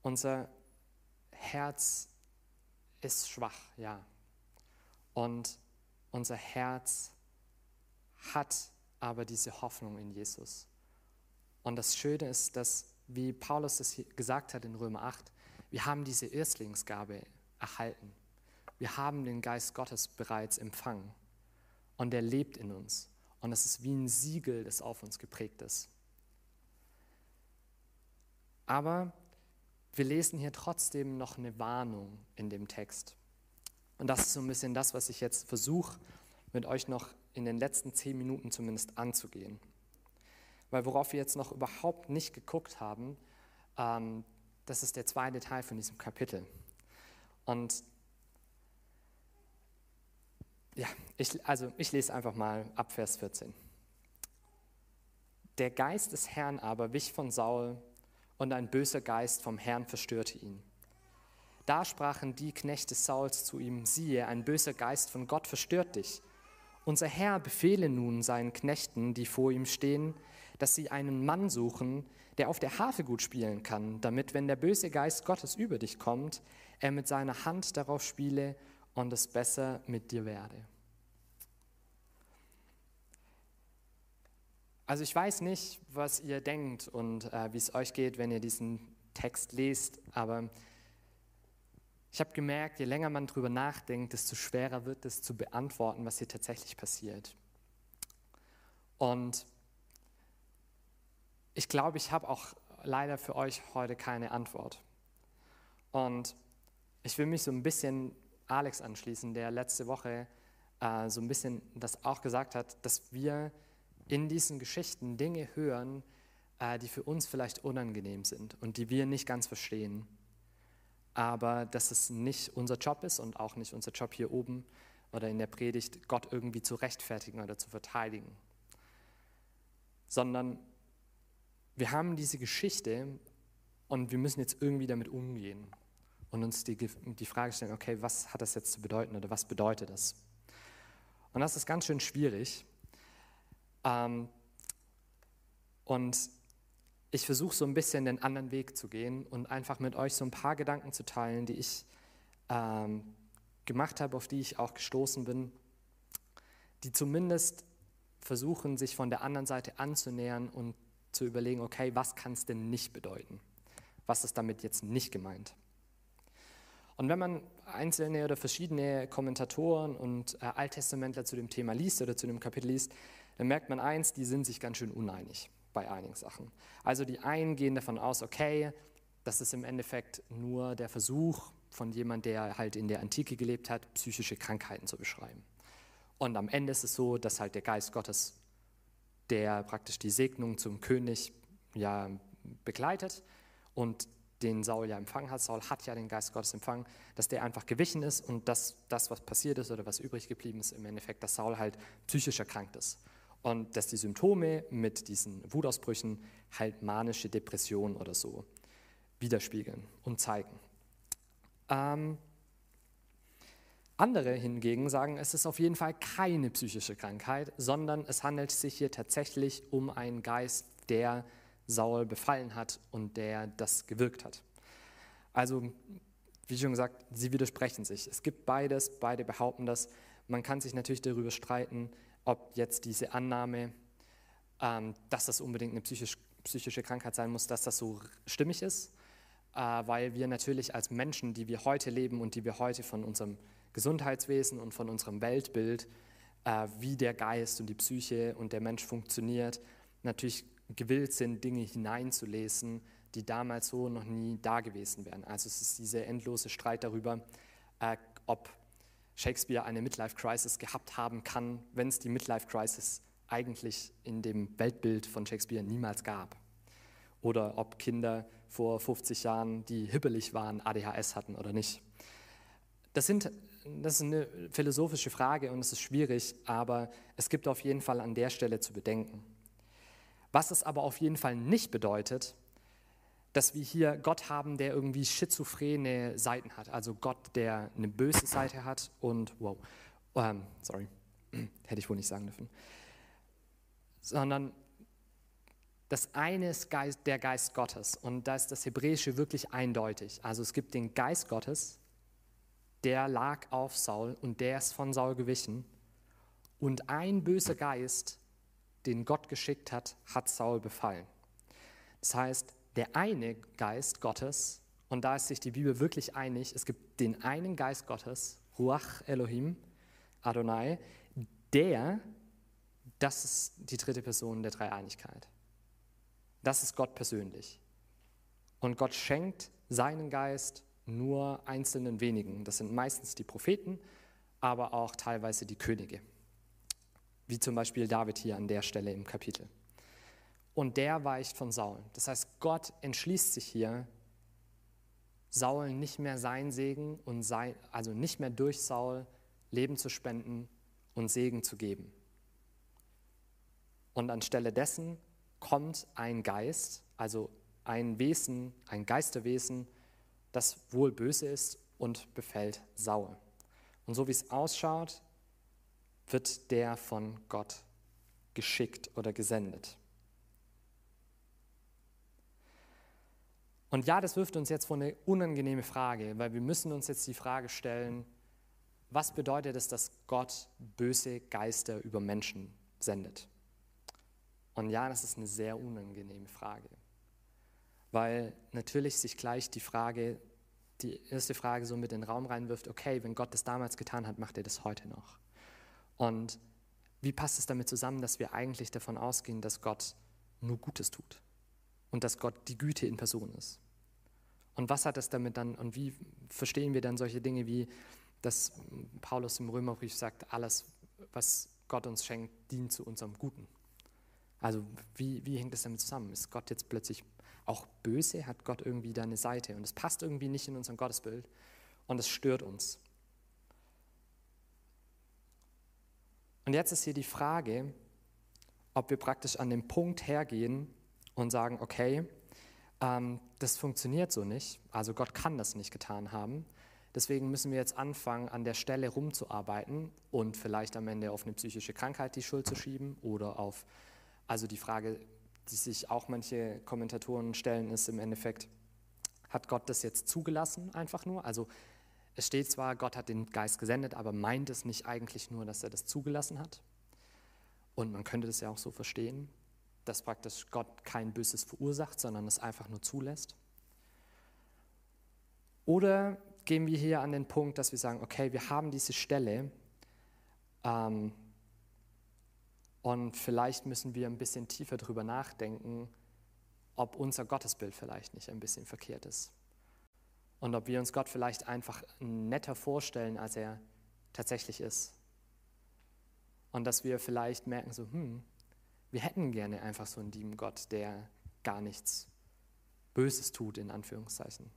Unser Herz ist schwach, ja. Und unser Herz hat aber diese Hoffnung in Jesus. Und das Schöne ist, dass wie Paulus es gesagt hat in Römer 8, wir haben diese Erstlingsgabe erhalten. Wir haben den Geist Gottes bereits empfangen und er lebt in uns. Und es ist wie ein Siegel, das auf uns geprägt ist. Aber wir lesen hier trotzdem noch eine Warnung in dem Text. Und das ist so ein bisschen das, was ich jetzt versuche, mit euch noch in den letzten zehn Minuten zumindest anzugehen. Weil worauf wir jetzt noch überhaupt nicht geguckt haben, ähm, das ist der zweite Teil von diesem Kapitel. Und ja, ich, also ich lese einfach mal ab Vers 14. Der Geist des Herrn aber wich von Saul und ein böser Geist vom Herrn verstörte ihn. Da sprachen die Knechte Sauls zu ihm, siehe, ein böser Geist von Gott verstört dich. Unser Herr befehle nun seinen Knechten, die vor ihm stehen, dass sie einen Mann suchen, der auf der Harfe gut spielen kann, damit, wenn der böse Geist Gottes über dich kommt, er mit seiner Hand darauf spiele und es besser mit dir werde. Also ich weiß nicht, was ihr denkt und äh, wie es euch geht, wenn ihr diesen Text lest, aber ich habe gemerkt, je länger man darüber nachdenkt, desto schwerer wird es zu beantworten, was hier tatsächlich passiert. Und ich glaube, ich habe auch leider für euch heute keine Antwort. Und ich will mich so ein bisschen Alex anschließen, der letzte Woche äh, so ein bisschen das auch gesagt hat, dass wir in diesen Geschichten Dinge hören, äh, die für uns vielleicht unangenehm sind und die wir nicht ganz verstehen. Aber dass es nicht unser Job ist und auch nicht unser Job hier oben oder in der Predigt, Gott irgendwie zu rechtfertigen oder zu verteidigen. Sondern wir haben diese Geschichte und wir müssen jetzt irgendwie damit umgehen und uns die, die Frage stellen, okay, was hat das jetzt zu bedeuten oder was bedeutet das? Und das ist ganz schön schwierig. Ähm, und ich versuche so ein bisschen den anderen Weg zu gehen und einfach mit euch so ein paar Gedanken zu teilen, die ich ähm, gemacht habe, auf die ich auch gestoßen bin, die zumindest versuchen, sich von der anderen Seite anzunähern und zu überlegen, okay, was kann es denn nicht bedeuten? Was ist damit jetzt nicht gemeint? Und wenn man einzelne oder verschiedene Kommentatoren und äh, Alttestamentler zu dem Thema liest oder zu dem Kapitel liest, dann merkt man eins, die sind sich ganz schön uneinig bei einigen Sachen. Also die einen gehen davon aus, okay, das ist im Endeffekt nur der Versuch von jemand, der halt in der Antike gelebt hat, psychische Krankheiten zu beschreiben. Und am Ende ist es so, dass halt der Geist Gottes, der praktisch die Segnung zum König ja begleitet und den Saul ja empfangen hat, Saul hat ja den Geist Gottes empfangen, dass der einfach gewichen ist und dass das, was passiert ist oder was übrig geblieben ist, im Endeffekt, dass Saul halt psychisch erkrankt ist. Und dass die Symptome mit diesen Wutausbrüchen halt manische Depression oder so widerspiegeln und zeigen. Ähm, andere hingegen sagen, es ist auf jeden Fall keine psychische Krankheit, sondern es handelt sich hier tatsächlich um einen Geist, der Saul befallen hat und der das gewirkt hat. Also, wie schon gesagt, sie widersprechen sich. Es gibt beides, beide behaupten das. Man kann sich natürlich darüber streiten, ob jetzt diese Annahme, ähm, dass das unbedingt eine psychisch, psychische Krankheit sein muss, dass das so stimmig ist, äh, weil wir natürlich als Menschen, die wir heute leben und die wir heute von unserem Gesundheitswesen und von unserem Weltbild, äh, wie der Geist und die Psyche und der Mensch funktioniert, natürlich gewillt sind, Dinge hineinzulesen, die damals so noch nie da gewesen wären. Also es ist dieser endlose Streit darüber, äh, ob Shakespeare eine Midlife-Crisis gehabt haben kann, wenn es die Midlife-Crisis eigentlich in dem Weltbild von Shakespeare niemals gab. Oder ob Kinder vor 50 Jahren, die hibbelig waren, ADHS hatten oder nicht. Das, sind, das ist eine philosophische Frage und es ist schwierig, aber es gibt auf jeden Fall an der Stelle zu bedenken. Was es aber auf jeden Fall nicht bedeutet, dass wir hier Gott haben, der irgendwie schizophrene Seiten hat. Also Gott, der eine böse Seite hat und, wow, ähm, sorry, hätte ich wohl nicht sagen dürfen. Sondern das eine ist Geist, der Geist Gottes und da ist das Hebräische wirklich eindeutig. Also es gibt den Geist Gottes, der lag auf Saul und der ist von Saul gewichen. Und ein böser Geist, den Gott geschickt hat, hat Saul befallen. Das heißt, der eine Geist Gottes, und da ist sich die Bibel wirklich einig, es gibt den einen Geist Gottes, Ruach Elohim, Adonai, der, das ist die dritte Person der Dreieinigkeit. Das ist Gott persönlich. Und Gott schenkt seinen Geist nur einzelnen wenigen. Das sind meistens die Propheten, aber auch teilweise die Könige. Wie zum Beispiel David hier an der Stelle im Kapitel und der weicht von Saul. Das heißt, Gott entschließt sich hier, Saul nicht mehr sein Segen und sein, also nicht mehr durch Saul Leben zu spenden und Segen zu geben. Und anstelle dessen kommt ein Geist, also ein Wesen, ein Geisterwesen, das wohl böse ist und befällt Saul. Und so wie es ausschaut, wird der von Gott geschickt oder gesendet. Und ja, das wirft uns jetzt vor eine unangenehme Frage, weil wir müssen uns jetzt die Frage stellen, was bedeutet es, dass Gott böse Geister über Menschen sendet? Und ja, das ist eine sehr unangenehme Frage, weil natürlich sich gleich die Frage die erste Frage so mit in den Raum reinwirft, okay, wenn Gott das damals getan hat, macht er das heute noch. Und wie passt es damit zusammen, dass wir eigentlich davon ausgehen, dass Gott nur Gutes tut und dass Gott die Güte in Person ist? Und was hat das damit dann und wie verstehen wir dann solche Dinge wie, dass Paulus im Römerbrief sagt, alles, was Gott uns schenkt, dient zu unserem Guten? Also wie, wie hängt das damit zusammen? Ist Gott jetzt plötzlich auch böse? Hat Gott irgendwie da eine Seite? Und es passt irgendwie nicht in unserem Gottesbild und es stört uns. Und jetzt ist hier die Frage, ob wir praktisch an dem Punkt hergehen und sagen, okay, ähm, das funktioniert so nicht, also Gott kann das nicht getan haben. Deswegen müssen wir jetzt anfangen, an der Stelle rumzuarbeiten und vielleicht am Ende auf eine psychische Krankheit die Schuld zu schieben oder auf, also die Frage, die sich auch manche Kommentatoren stellen, ist im Endeffekt, hat Gott das jetzt zugelassen einfach nur? Also es steht zwar, Gott hat den Geist gesendet, aber meint es nicht eigentlich nur, dass er das zugelassen hat? Und man könnte das ja auch so verstehen, dass praktisch Gott kein Böses verursacht, sondern es einfach nur zulässt. Oder gehen wir hier an den Punkt, dass wir sagen, okay, wir haben diese Stelle ähm, und vielleicht müssen wir ein bisschen tiefer darüber nachdenken, ob unser Gottesbild vielleicht nicht ein bisschen verkehrt ist. Und ob wir uns Gott vielleicht einfach netter vorstellen, als er tatsächlich ist. Und dass wir vielleicht merken, so, hm, wir hätten gerne einfach so einen lieben Gott, der gar nichts Böses tut, in Anführungszeichen.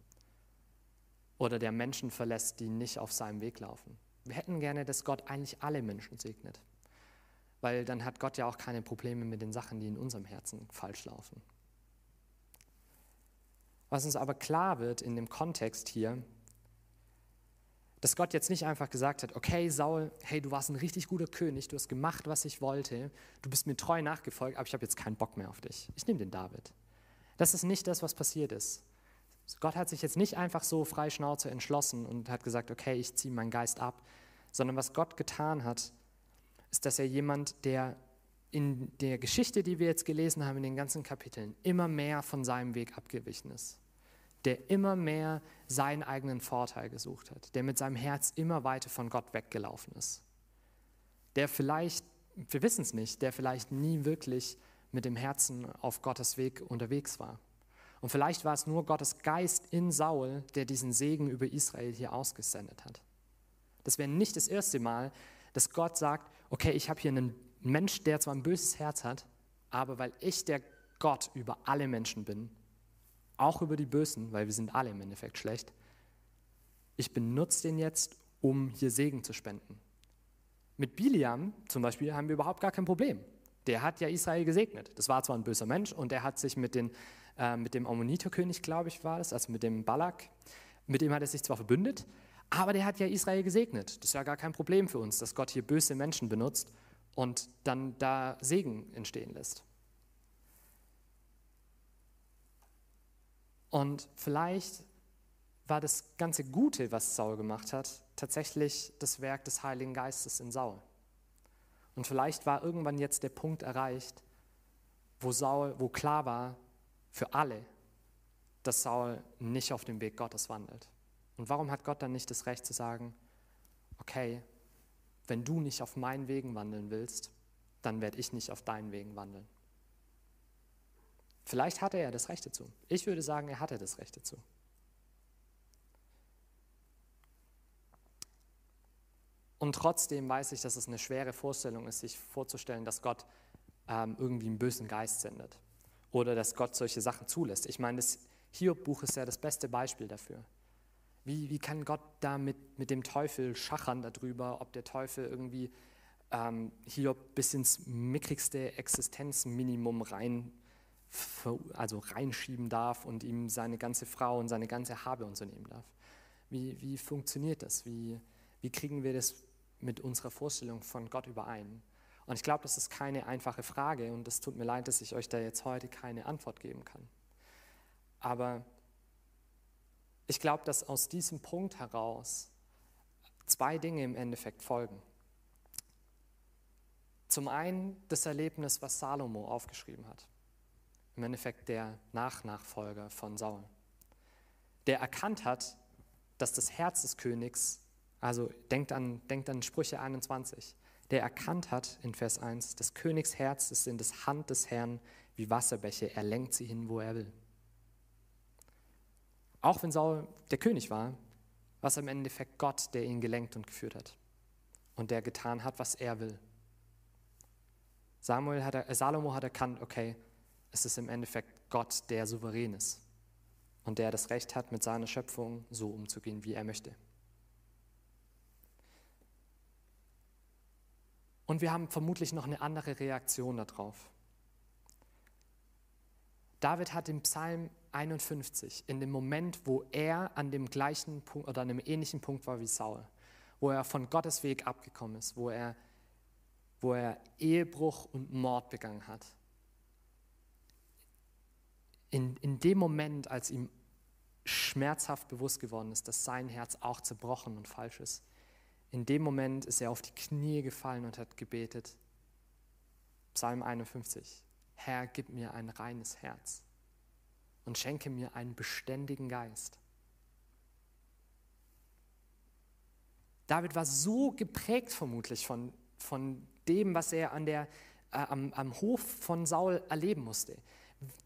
Oder der Menschen verlässt, die nicht auf seinem Weg laufen. Wir hätten gerne, dass Gott eigentlich alle Menschen segnet. Weil dann hat Gott ja auch keine Probleme mit den Sachen, die in unserem Herzen falsch laufen. Was uns aber klar wird in dem Kontext hier, dass Gott jetzt nicht einfach gesagt hat, okay Saul, hey, du warst ein richtig guter König, du hast gemacht, was ich wollte, du bist mir treu nachgefolgt, aber ich habe jetzt keinen Bock mehr auf dich. Ich nehme den David. Das ist nicht das, was passiert ist. Gott hat sich jetzt nicht einfach so frei Schnauze entschlossen und hat gesagt, okay, ich ziehe meinen Geist ab, sondern was Gott getan hat, ist, dass er jemand, der in der Geschichte, die wir jetzt gelesen haben, in den ganzen Kapiteln, immer mehr von seinem Weg abgewichen ist. Der immer mehr seinen eigenen Vorteil gesucht hat. Der mit seinem Herz immer weiter von Gott weggelaufen ist. Der vielleicht, wir wissen es nicht, der vielleicht nie wirklich mit dem Herzen auf Gottes Weg unterwegs war. Und vielleicht war es nur Gottes Geist in Saul, der diesen Segen über Israel hier ausgesendet hat. Das wäre nicht das erste Mal, dass Gott sagt, okay, ich habe hier einen Mensch, der zwar ein böses Herz hat, aber weil ich der Gott über alle Menschen bin, auch über die Bösen, weil wir sind alle im Endeffekt schlecht, ich benutze den jetzt, um hier Segen zu spenden. Mit Biliam zum Beispiel haben wir überhaupt gar kein Problem. Der hat ja Israel gesegnet. Das war zwar ein böser Mensch und er hat sich mit, den, äh, mit dem Ammoniterkönig, glaube ich, war das, also mit dem Balak, mit dem hat er sich zwar verbündet, aber der hat ja Israel gesegnet. Das ist ja gar kein Problem für uns, dass Gott hier böse Menschen benutzt und dann da Segen entstehen lässt. Und vielleicht war das ganze Gute, was Saul gemacht hat, tatsächlich das Werk des Heiligen Geistes in Saul. Und vielleicht war irgendwann jetzt der Punkt erreicht, wo Saul, wo klar war für alle, dass Saul nicht auf dem Weg Gottes wandelt. Und warum hat Gott dann nicht das Recht zu sagen, okay, wenn du nicht auf meinen Wegen wandeln willst, dann werde ich nicht auf deinen Wegen wandeln. Vielleicht hatte er das Recht dazu. Ich würde sagen, er hatte das Recht dazu. Und trotzdem weiß ich, dass es eine schwere Vorstellung ist, sich vorzustellen, dass Gott ähm, irgendwie einen bösen Geist sendet oder dass Gott solche Sachen zulässt. Ich meine, das Hiob-Buch ist ja das beste Beispiel dafür. Wie, wie kann Gott da mit, mit dem Teufel schachern darüber, ob der Teufel irgendwie ähm, hier bis ins mickrigste Existenzminimum rein, also reinschieben darf und ihm seine ganze Frau und seine ganze Habe und so nehmen darf? Wie, wie funktioniert das? Wie, wie kriegen wir das mit unserer Vorstellung von Gott überein? Und ich glaube, das ist keine einfache Frage und es tut mir leid, dass ich euch da jetzt heute keine Antwort geben kann. Aber ich glaube, dass aus diesem Punkt heraus zwei Dinge im Endeffekt folgen. Zum einen das Erlebnis, was Salomo aufgeschrieben hat. Im Endeffekt der Nachnachfolger von Saul. Der erkannt hat, dass das Herz des Königs, also denkt an, denkt an Sprüche 21, der erkannt hat in Vers 1, das Königsherz ist in das Hand des Herrn wie Wasserbäche, er lenkt sie hin, wo er will. Auch wenn Saul der König war, war es im Endeffekt Gott, der ihn gelenkt und geführt hat und der getan hat, was er will. Samuel hat, äh, Salomo hat erkannt, okay, es ist im Endeffekt Gott, der souverän ist und der das Recht hat, mit seiner Schöpfung so umzugehen, wie er möchte. Und wir haben vermutlich noch eine andere Reaktion darauf. David hat im Psalm 51, in dem Moment, wo er an dem gleichen Punkt oder an einem ähnlichen Punkt war wie Saul, wo er von Gottes Weg abgekommen ist, wo er, wo er Ehebruch und Mord begangen hat. In, in dem Moment, als ihm schmerzhaft bewusst geworden ist, dass sein Herz auch zerbrochen und falsch ist, in dem Moment ist er auf die Knie gefallen und hat gebetet. Psalm 51. Herr, gib mir ein reines Herz und schenke mir einen beständigen Geist. David war so geprägt vermutlich von, von dem, was er an der, äh, am, am Hof von Saul erleben musste.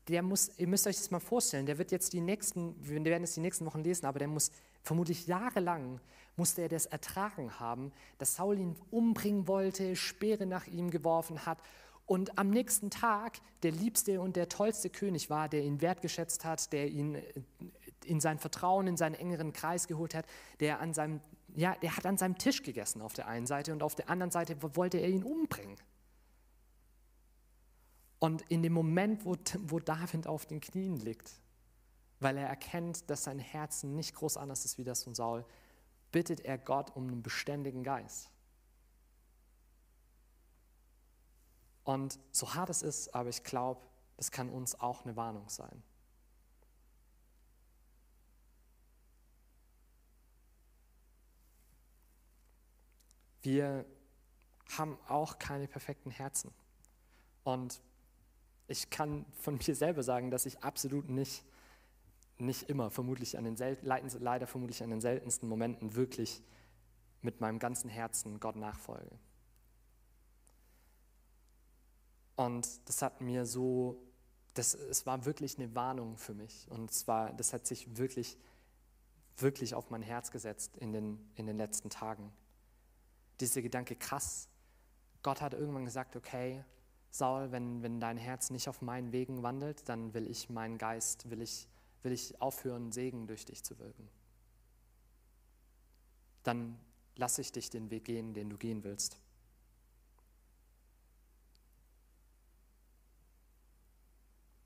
Der muss, ihr müsst euch das mal vorstellen, der wird jetzt die nächsten, wir werden es die nächsten Wochen lesen, aber der muss vermutlich jahrelang, musste er das ertragen haben, dass Saul ihn umbringen wollte, Speere nach ihm geworfen hat und am nächsten Tag der liebste und der tollste König war, der ihn wertgeschätzt hat, der ihn äh, in sein Vertrauen, in seinen engeren Kreis geholt hat, der an seinem ja, der hat an seinem Tisch gegessen auf der einen Seite und auf der anderen Seite wollte er ihn umbringen. Und in dem Moment, wo, wo David auf den Knien liegt, weil er erkennt, dass sein Herz nicht groß anders ist wie das von Saul, bittet er Gott um einen beständigen Geist. Und so hart es ist, aber ich glaube, das kann uns auch eine Warnung sein. Wir haben auch keine perfekten Herzen. Und ich kann von mir selber sagen, dass ich absolut nicht, nicht immer, vermutlich an den leider vermutlich an den seltensten Momenten wirklich mit meinem ganzen Herzen Gott nachfolge. Und das hat mir so, das, es war wirklich eine Warnung für mich. Und zwar, das hat sich wirklich, wirklich auf mein Herz gesetzt in den, in den letzten Tagen dieser Gedanke, krass, Gott hat irgendwann gesagt, okay, Saul, wenn, wenn dein Herz nicht auf meinen Wegen wandelt, dann will ich meinen Geist, will ich, will ich aufhören, Segen durch dich zu wirken. Dann lasse ich dich den Weg gehen, den du gehen willst.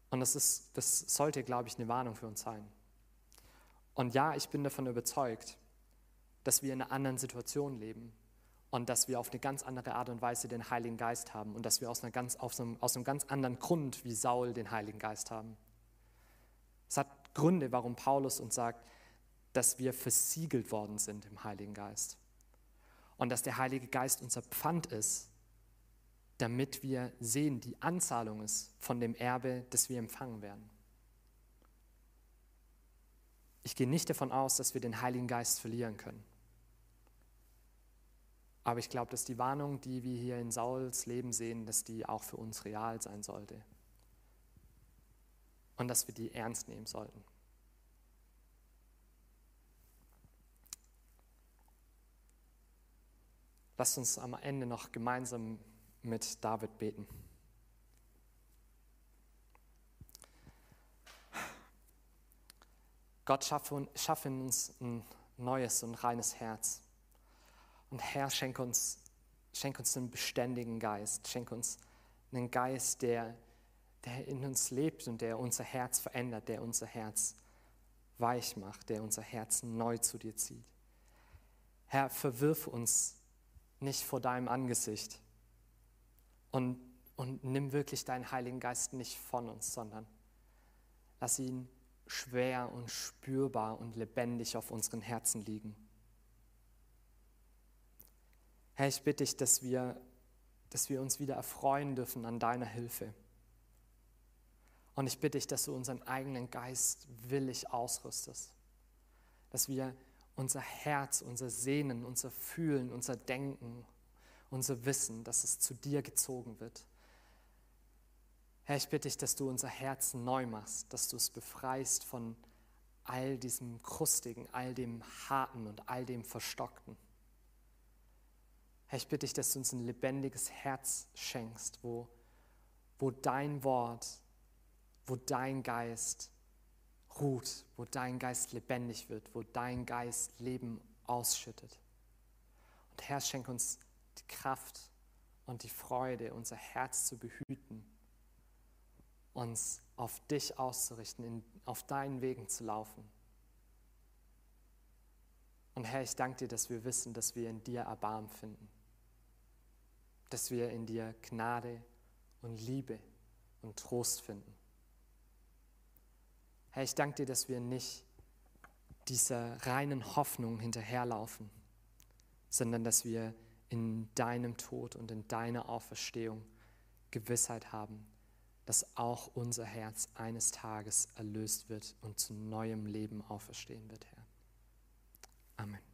Und das, ist, das sollte, glaube ich, eine Warnung für uns sein. Und ja, ich bin davon überzeugt, dass wir in einer anderen Situation leben, und dass wir auf eine ganz andere Art und Weise den Heiligen Geist haben und dass wir aus, einer ganz, aus, einem, aus einem ganz anderen Grund wie Saul den Heiligen Geist haben. Es hat Gründe, warum Paulus uns sagt, dass wir versiegelt worden sind im Heiligen Geist und dass der Heilige Geist unser Pfand ist, damit wir sehen, die Anzahlung ist von dem Erbe, das wir empfangen werden. Ich gehe nicht davon aus, dass wir den Heiligen Geist verlieren können. Aber ich glaube, dass die Warnung, die wir hier in Sauls Leben sehen, dass die auch für uns real sein sollte. Und dass wir die ernst nehmen sollten. Lasst uns am Ende noch gemeinsam mit David beten. Gott schaffe, schaffe in uns ein neues und reines Herz. Und Herr, schenk uns, schenk uns einen beständigen Geist. Schenk uns einen Geist, der, der in uns lebt und der unser Herz verändert, der unser Herz weich macht, der unser Herz neu zu dir zieht. Herr, verwirf uns nicht vor deinem Angesicht und, und nimm wirklich deinen Heiligen Geist nicht von uns, sondern lass ihn schwer und spürbar und lebendig auf unseren Herzen liegen. Herr, ich bitte dich, dass wir, dass wir uns wieder erfreuen dürfen an deiner Hilfe. Und ich bitte dich, dass du unseren eigenen Geist willig ausrüstest. Dass wir unser Herz, unser Sehnen, unser Fühlen, unser Denken, unser Wissen, dass es zu dir gezogen wird. Herr, ich bitte dich, dass du unser Herz neu machst, dass du es befreist von all diesem Krustigen, all dem Harten und all dem Verstockten. Herr, ich bitte dich, dass du uns ein lebendiges Herz schenkst, wo, wo dein Wort, wo dein Geist ruht, wo dein Geist lebendig wird, wo dein Geist Leben ausschüttet. Und Herr, schenk uns die Kraft und die Freude, unser Herz zu behüten, uns auf dich auszurichten, in, auf deinen Wegen zu laufen. Und Herr, ich danke dir, dass wir wissen, dass wir in dir Erbarmen finden, dass wir in dir Gnade und Liebe und Trost finden. Herr, ich danke dir, dass wir nicht dieser reinen Hoffnung hinterherlaufen, sondern dass wir in deinem Tod und in deiner Auferstehung Gewissheit haben, dass auch unser Herz eines Tages erlöst wird und zu neuem Leben auferstehen wird, Herr. Amen.